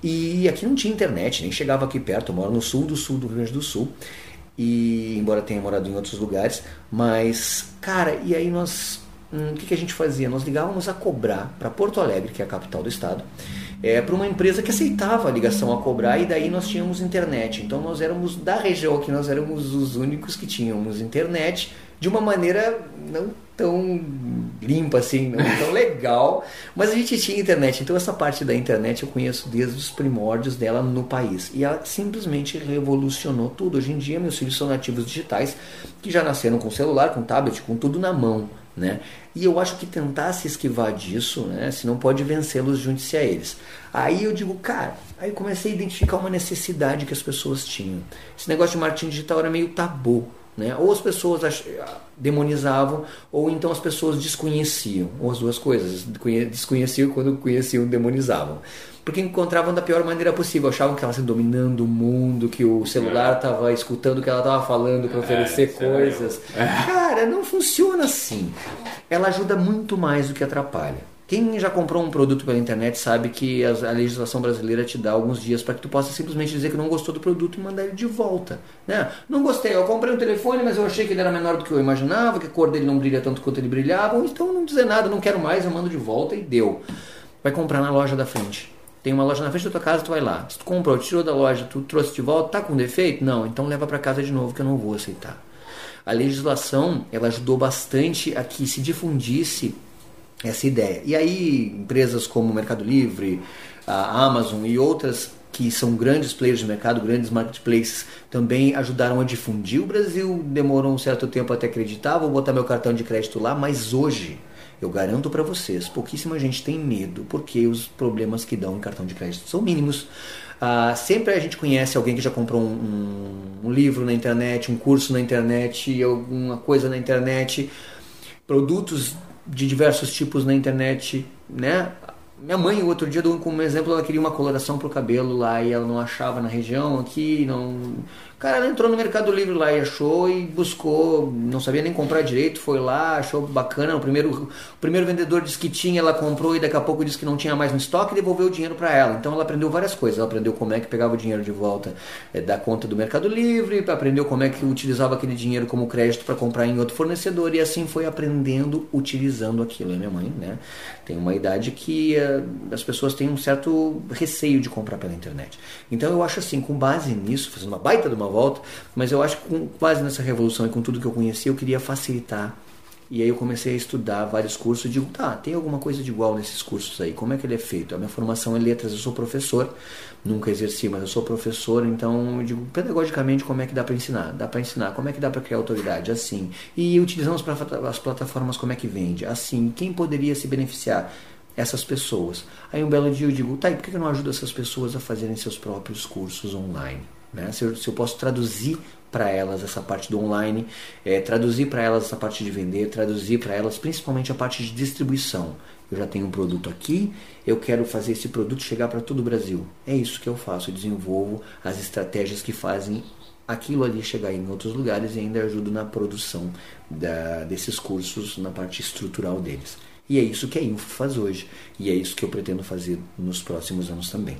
E aqui não tinha internet, nem chegava aqui perto. Eu moro no sul do sul do Rio Grande do Sul. E embora tenha morado em outros lugares, mas cara, e aí nós hum, o que, que a gente fazia? Nós ligávamos a cobrar para Porto Alegre, que é a capital do estado, é, para uma empresa que aceitava a ligação a cobrar e daí nós tínhamos internet. Então nós éramos da região aqui, nós éramos os únicos que tínhamos internet de uma maneira não tão limpa assim, não tão [LAUGHS] legal, mas a gente tinha internet. Então essa parte da internet eu conheço desde os primórdios dela no país e ela simplesmente revolucionou tudo. Hoje em dia meus filhos são nativos digitais que já nasceram com celular, com tablet, com tudo na mão, né? E eu acho que tentar se esquivar disso, né? Se não pode vencê-los, junte-se a eles. Aí eu digo, cara, aí eu comecei a identificar uma necessidade que as pessoas tinham. Esse negócio de marketing digital era meio tabu. Né? Ou as pessoas demonizavam, ou então as pessoas desconheciam, ou as duas coisas. Desconheciam quando conheciam, demonizavam. Porque encontravam da pior maneira possível, achavam que ela estava dominando o mundo, que o celular estava é. escutando o que ela estava falando para oferecer é, coisas. É. Cara, não funciona assim. Ela ajuda muito mais do que atrapalha. Quem já comprou um produto pela internet sabe que a, legislação brasileira te dá alguns dias para que tu possa simplesmente dizer que não gostou do produto e mandar ele de volta. Né? Não gostei, eu comprei um telefone, mas eu achei que ele era menor do que eu imaginava, que a cor dele não brilha tanto quanto ele brilhava, então não dizer nada, não quero mais, eu mando de volta e deu. Vai comprar na loja da frente. Tem uma loja na frente da tua casa, tu vai lá. Se tu comprou, tirou da loja, tu trouxe de volta, tá com defeito? Não, então leva para casa de novo que eu não vou aceitar. A legislação, ela ajudou bastante a que se difundisse essa ideia. E aí, empresas como Mercado Livre, a Amazon e outras que são grandes players de mercado, grandes marketplaces, também ajudaram a difundir. O Brasil demorou um certo tempo até acreditar, vou botar meu cartão de crédito lá, mas hoje, eu garanto para vocês, pouquíssima gente tem medo, porque os problemas que dão em cartão de crédito são mínimos. Ah, sempre a gente conhece alguém que já comprou um, um, um livro na internet, um curso na internet, alguma coisa na internet, produtos de diversos tipos na internet, né? Minha mãe, outro dia, como exemplo, ela queria uma coloração pro cabelo lá e ela não achava na região aqui, não cara, ela entrou no Mercado Livre lá e achou e buscou, não sabia nem comprar direito, foi lá, achou bacana. O primeiro, o primeiro vendedor disse que tinha, ela comprou e daqui a pouco disse que não tinha mais no estoque e devolveu o dinheiro para ela. Então ela aprendeu várias coisas. Ela aprendeu como é que pegava o dinheiro de volta é, da conta do Mercado Livre, aprendeu como é que utilizava aquele dinheiro como crédito para comprar em outro fornecedor e assim foi aprendendo utilizando aquilo. E minha mãe, né, tem uma idade que uh, as pessoas têm um certo receio de comprar pela internet. Então eu acho assim, com base nisso, fazendo uma baita de uma volta, mas eu acho que com, quase nessa revolução e com tudo que eu conheci, eu queria facilitar E aí eu comecei a estudar vários cursos e digo, tá, tem alguma coisa de igual nesses cursos aí? Como é que ele é feito? A minha formação é letras, eu sou professor, nunca exerci, mas eu sou professor, então eu digo, pedagogicamente, como é que dá para ensinar? Dá para ensinar, como é que dá para criar autoridade? Assim. E utilizamos as plataformas, como é que vende? Assim. Quem poderia se beneficiar? Essas pessoas. Aí um belo dia eu digo, tá, e por que eu não ajudo essas pessoas a fazerem seus próprios cursos online? Né? Se, eu, se eu posso traduzir para elas essa parte do online, é, traduzir para elas essa parte de vender, traduzir para elas principalmente a parte de distribuição. Eu já tenho um produto aqui, eu quero fazer esse produto chegar para todo o Brasil. É isso que eu faço, eu desenvolvo as estratégias que fazem aquilo ali chegar em outros lugares e ainda ajudo na produção da, desses cursos, na parte estrutural deles. E é isso que a Info faz hoje. E é isso que eu pretendo fazer nos próximos anos também.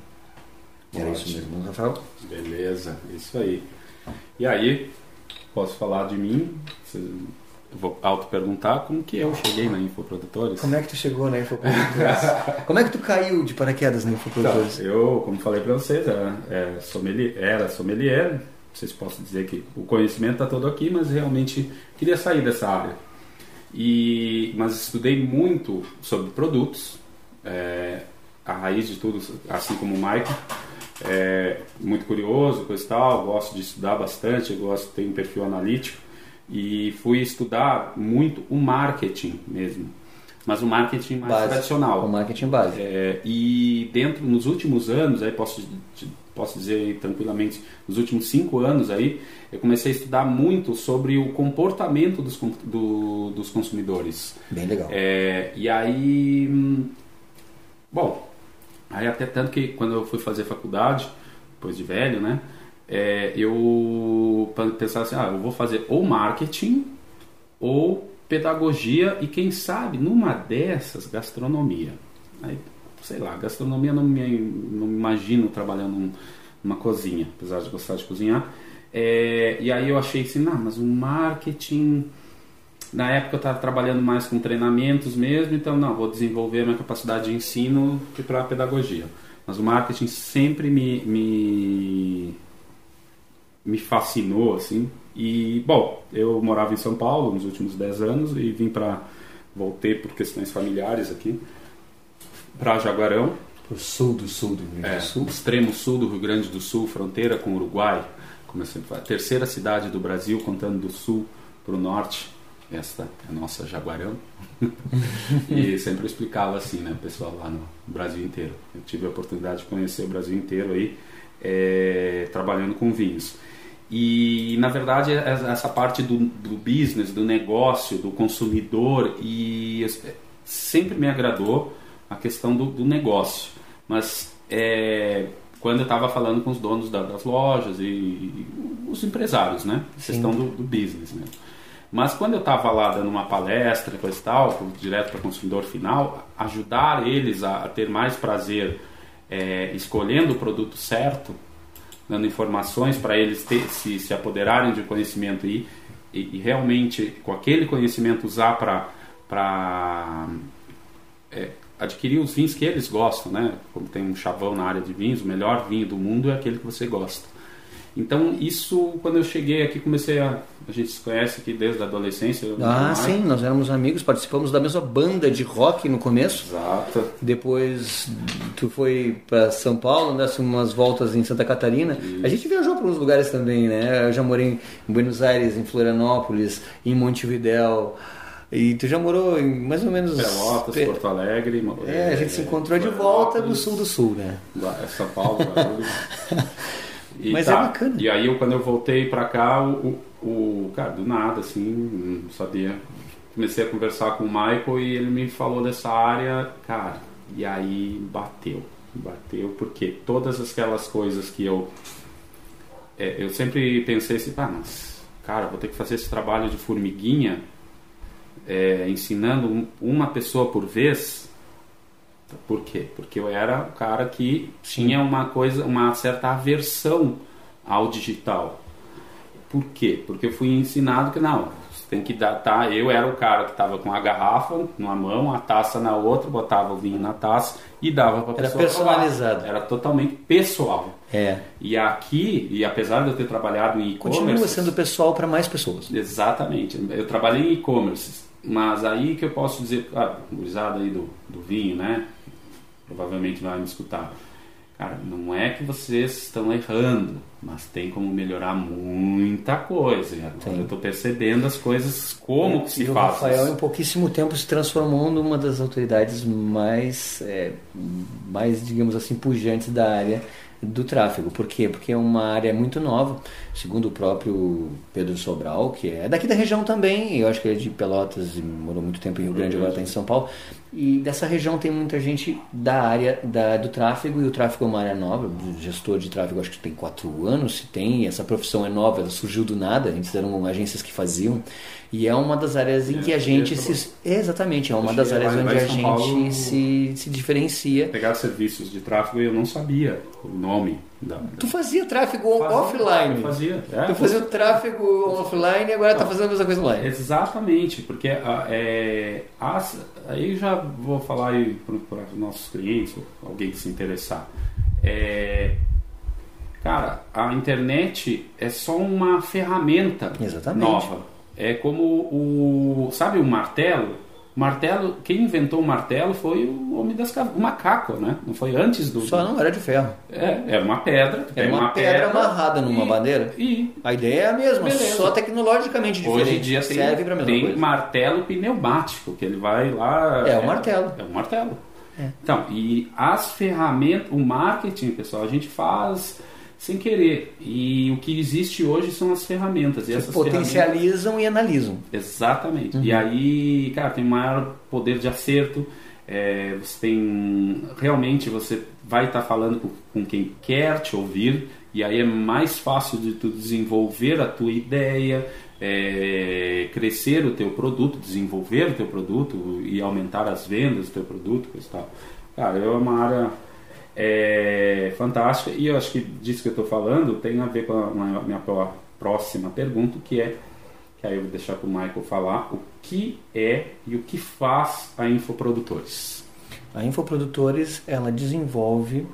Era Ótimo. isso mesmo, Rafael? Beleza, isso aí. E aí, posso falar de mim? vou auto-perguntar como que eu cheguei na Infoprodutores. Como é que tu chegou na Infoprodutores? [LAUGHS] como é que tu caiu de paraquedas na Infoprodutores? Então, eu, como falei para vocês, era, é, sommelier, era sommelier. Vocês possam dizer que o conhecimento está todo aqui, mas realmente queria sair dessa área. E, mas estudei muito sobre produtos, é, a raiz de tudo, assim como o Michael é, muito curioso, coisa e tal, gosto de estudar bastante, gosto de ter um perfil analítico e fui estudar muito o marketing mesmo, mas o marketing mais base, tradicional. O marketing base. É, e dentro, nos últimos anos, aí posso, posso dizer tranquilamente, nos últimos cinco anos aí, eu comecei a estudar muito sobre o comportamento dos, do, dos consumidores. Bem legal. É, e aí, hum, bom, Aí até tanto que quando eu fui fazer faculdade, depois de velho, né? É, eu pensava assim, ah, eu vou fazer ou marketing ou pedagogia e quem sabe numa dessas gastronomia. Aí, sei lá, gastronomia não me, não me imagino trabalhando numa cozinha, apesar de gostar de cozinhar. É, e aí eu achei assim, não, mas o marketing na época eu estava trabalhando mais com treinamentos mesmo, então não, vou desenvolver a minha capacidade de ensino para a pedagogia. Mas o marketing sempre me, me, me fascinou, assim. E, bom, eu morava em São Paulo nos últimos 10 anos e vim para... Voltei por questões familiares aqui, para Jaguarão. Para o sul do sul do Rio Grande do é, Sul. extremo sul do Rio Grande do Sul, fronteira com o Uruguai. Como eu sempre falo, terceira cidade do Brasil, contando do sul para o norte esta é a nossa Jaguarão. [LAUGHS] e sempre explicava assim, né, o pessoal lá no Brasil inteiro. Eu tive a oportunidade de conhecer o Brasil inteiro aí, é, trabalhando com vinhos. E na verdade é essa parte do, do business, do negócio, do consumidor, e sempre me agradou a questão do, do negócio. Mas é, quando eu estava falando com os donos da, das lojas e, e, os empresários, né? A questão do, do business mesmo. Mas quando eu estava lá dando uma palestra, coisa e tal, direto para o consumidor final, ajudar eles a, a ter mais prazer é, escolhendo o produto certo, dando informações para eles ter, se, se apoderarem de conhecimento e, e, e realmente com aquele conhecimento usar para é, adquirir os vinhos que eles gostam, né? Como tem um chavão na área de vinhos, o melhor vinho do mundo é aquele que você gosta. Então, isso, quando eu cheguei aqui, comecei a. A gente se conhece aqui desde a adolescência. Ah, sim, nós éramos amigos, participamos da mesma banda de rock no começo. Exato. Depois, tu foi para São Paulo, andasse umas voltas em Santa Catarina. Isso. A gente viajou para uns lugares também, né? Eu já morei em Buenos Aires, em Florianópolis, em Montevidéu. E tu já morou em mais ou menos. Pelotas, Porto Alegre. É, a gente se encontrou de volta no sul do sul, né? São Paulo, [LAUGHS] E Mas é tá. é bacana. E aí, eu, quando eu voltei pra cá, o, o, cara, do nada, assim, não sabia. Comecei a conversar com o Michael e ele me falou dessa área, cara, e aí bateu. Bateu porque todas aquelas coisas que eu. É, eu sempre pensei assim, ah, mas, cara, vou ter que fazer esse trabalho de formiguinha, é, ensinando uma pessoa por vez por quê? Porque eu era o cara que tinha uma coisa, uma certa aversão ao digital. Por quê? Porque eu fui ensinado que não, você tem que dar, tá? Eu era o cara que estava com a garrafa numa mão, a taça na outra, botava o vinho na taça e dava para pessoa. Era personalizado. Era totalmente pessoal. É. E aqui, e apesar de eu ter trabalhado em e-commerce, continua sendo pessoal para mais pessoas. Exatamente. Eu trabalhei em e-commerce mas aí que eu posso dizer, ah, gurizada aí do, do vinho, né? Provavelmente vai me escutar. Cara, não é que vocês estão errando, mas tem como melhorar muita coisa. Agora eu estou percebendo as coisas, como é, se e faz. O Rafael, em pouquíssimo tempo, se transformou numa das autoridades mais, é, mais digamos assim, pujantes da área do tráfego. Por quê? Porque é uma área muito nova, segundo o próprio Pedro Sobral, que é daqui da região também, eu acho que ele é de Pelotas e morou muito tempo em Rio Grande, agora está em São Paulo. E dessa região tem muita gente da área da, do tráfego, e o tráfego é uma área nova. O gestor de tráfego acho que tem quatro anos, se tem, essa profissão é nova, ela surgiu do nada, antes eram agências que faziam. E é uma das áreas em é, que a gente se. Exatamente, é uma das áreas onde a gente Paulo, se, se diferencia. Pegar serviços de tráfego eu não sabia o nome da. Tu fazia tráfego fazia, offline. Eu fazia. É, tu fazia o tráfego offline e agora está fazendo a mesma coisa online. Exatamente, porque é, as, aí já vou falar para os nossos clientes, alguém que se interessar. É, cara, a internet é só uma ferramenta Exatamente. nova é como o. Sabe o martelo? Martelo, quem inventou o martelo foi o homem das o macaco, né? Não foi antes do. Só não era de ferro. É, era uma pedra. Era uma, uma pedra, pedra, amarrada numa e, bandeira. E a ideia é a mesma, beleza. só tecnologicamente diferente. Hoje em dia tem, serve para tem coisa. martelo pneumático que ele vai lá. É, é o martelo. É o martelo. É. Então, e as ferramentas, o marketing, pessoal, a gente faz sem querer. E o que existe hoje são as ferramentas. E essas potencializam ferramentas... e analisam. Exatamente. Uhum. E aí, cara, tem maior poder de acerto. É, você tem realmente você vai estar tá falando com, com, quem quer te ouvir e aí é mais fácil de tu desenvolver a tua ideia é, crescer o teu produto desenvolver o teu produto e aumentar as vendas do teu produto e tal cara é uma área é fantástica e eu acho que disso que eu estou falando tem a ver com a minha próxima pergunta, que é, que aí eu vou deixar para o Michael falar, o que é e o que faz a Infoprodutores? A Infoprodutores, ela desenvolve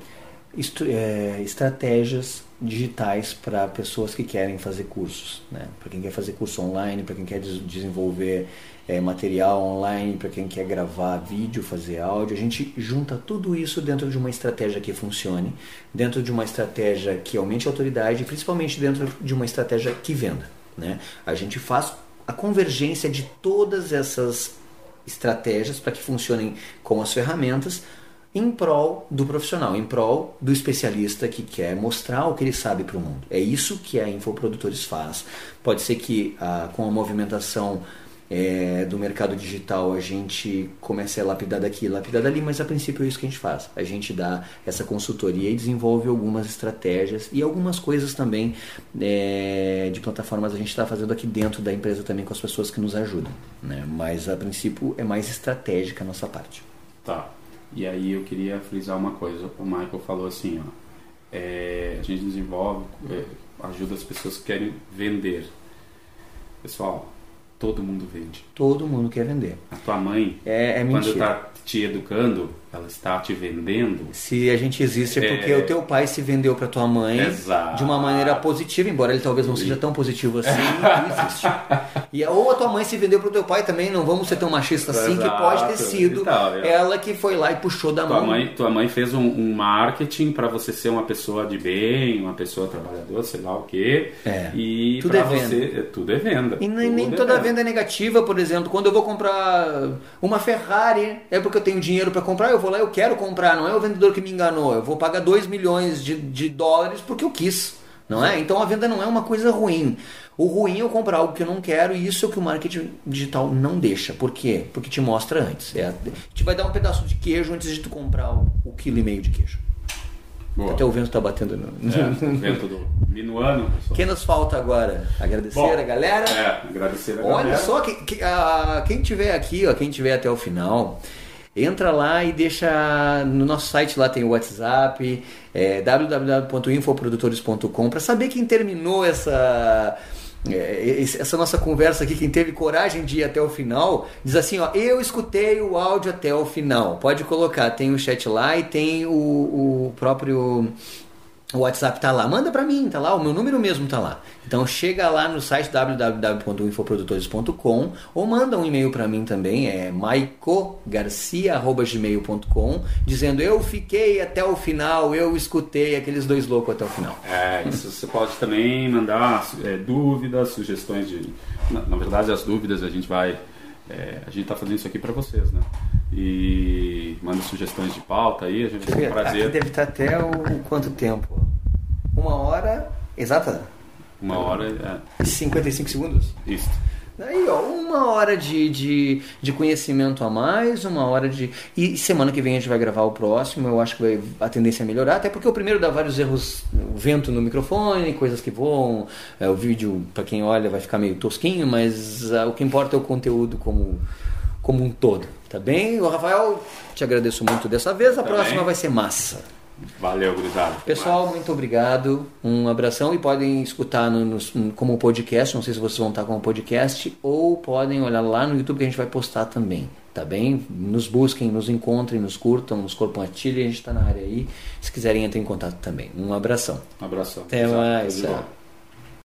é, estratégias digitais para pessoas que querem fazer cursos, né? para quem quer fazer curso online, para quem quer desenvolver é, material online, para quem quer gravar vídeo, fazer áudio. A gente junta tudo isso dentro de uma estratégia que funcione, dentro de uma estratégia que aumente a autoridade principalmente dentro de uma estratégia que venda. Né? A gente faz a convergência de todas essas estratégias para que funcionem com as ferramentas em prol do profissional, em prol do especialista que quer mostrar o que ele sabe para o mundo. É isso que a Infoprodutores faz. Pode ser que ah, com a movimentação é, do mercado digital a gente comece a lapidar daqui, lapidar dali, mas a princípio é isso que a gente faz. A gente dá essa consultoria e desenvolve algumas estratégias e algumas coisas também é, de plataformas a gente está fazendo aqui dentro da empresa também com as pessoas que nos ajudam. Né? Mas a princípio é mais estratégica a nossa parte. Tá. E aí eu queria frisar uma coisa. O Michael falou assim, ó, é, a gente desenvolve, é, ajuda as pessoas que querem vender. Pessoal, todo mundo vende. Todo mundo quer vender. A tua mãe, é, é quando está te educando, ela está te vendendo. Se a gente existe é porque é... o teu pai se vendeu para tua mãe Exato. de uma maneira positiva, embora ele talvez não seja tão positivo assim, existe. [LAUGHS] E ou a tua mãe se vendeu para o teu pai também, não vamos ser tão machistas assim, Exato. que pode ter sido é. ela que foi lá e puxou da tua mão. Mãe, tua mãe fez um, um marketing para você ser uma pessoa de bem, uma pessoa trabalhadora, sei lá o quê. É. E tudo é venda. Você, é, tudo é venda. E nem, nem é toda venda. venda é negativa, por exemplo, quando eu vou comprar uma Ferrari, é porque eu tenho dinheiro para comprar, eu vou lá, eu quero comprar, não é o vendedor que me enganou, eu vou pagar 2 milhões de, de dólares porque eu quis. Não é? Então a venda não é uma coisa ruim. O ruim é eu comprar algo que eu não quero e isso é o que o marketing digital não deixa. Por quê? Porque te mostra antes. É, te vai dar um pedaço de queijo antes de tu comprar o, o quilo e meio de queijo. Boa. Até o vento está batendo no. É, o vento do minuano. O que nos falta agora? Agradecer Bom, a galera. É, agradecer a Olha galera. Olha só, que, que, a, quem tiver aqui, ó, quem tiver até o final, entra lá e deixa no nosso site lá tem o WhatsApp, é, www.infoprodutores.com para saber quem terminou essa é, essa nossa conversa aqui, quem teve coragem de ir até o final, diz assim, ó, eu escutei o áudio até o final. Pode colocar, tem o chat lá e tem o, o próprio O WhatsApp tá lá, manda para mim, tá lá, o meu número mesmo tá lá. Então chega lá no site www.infoprodutores.com ou manda um e-mail para mim também, é maicogarcia@gmail.com, dizendo eu fiquei até o final, eu escutei aqueles dois loucos até o final. É, isso você pode também mandar é, dúvidas, sugestões de, na, na, verdade as dúvidas a gente vai, é, a gente tá fazendo isso aqui para vocês, né? E manda sugestões de pauta aí, a gente vai ter um prazer. Aqui deve estar até o, quanto tempo? Uma hora exata? Uma hora é. 55 segundos? Isso. Aí, ó, uma hora de, de, de conhecimento a mais, uma hora de. E semana que vem a gente vai gravar o próximo, eu acho que vai, a tendência é melhorar, até porque o primeiro dá vários erros, vento no microfone, coisas que voam, é, o vídeo, para quem olha, vai ficar meio tosquinho, mas uh, o que importa é o conteúdo como, como um todo, tá bem? O Rafael, te agradeço muito dessa vez, a tá próxima bem. vai ser massa. Valeu, gurizada. Pessoal, muito obrigado. Um abração e podem escutar no, no, como podcast. Não sei se vocês vão estar como podcast ou podem olhar lá no YouTube que a gente vai postar também. Tá bem? Nos busquem, nos encontrem, nos curtam, nos compartilhem. A gente está na área aí. Se quiserem, entrem em contato também. Um abração. Um abração. Até mais. Tchau.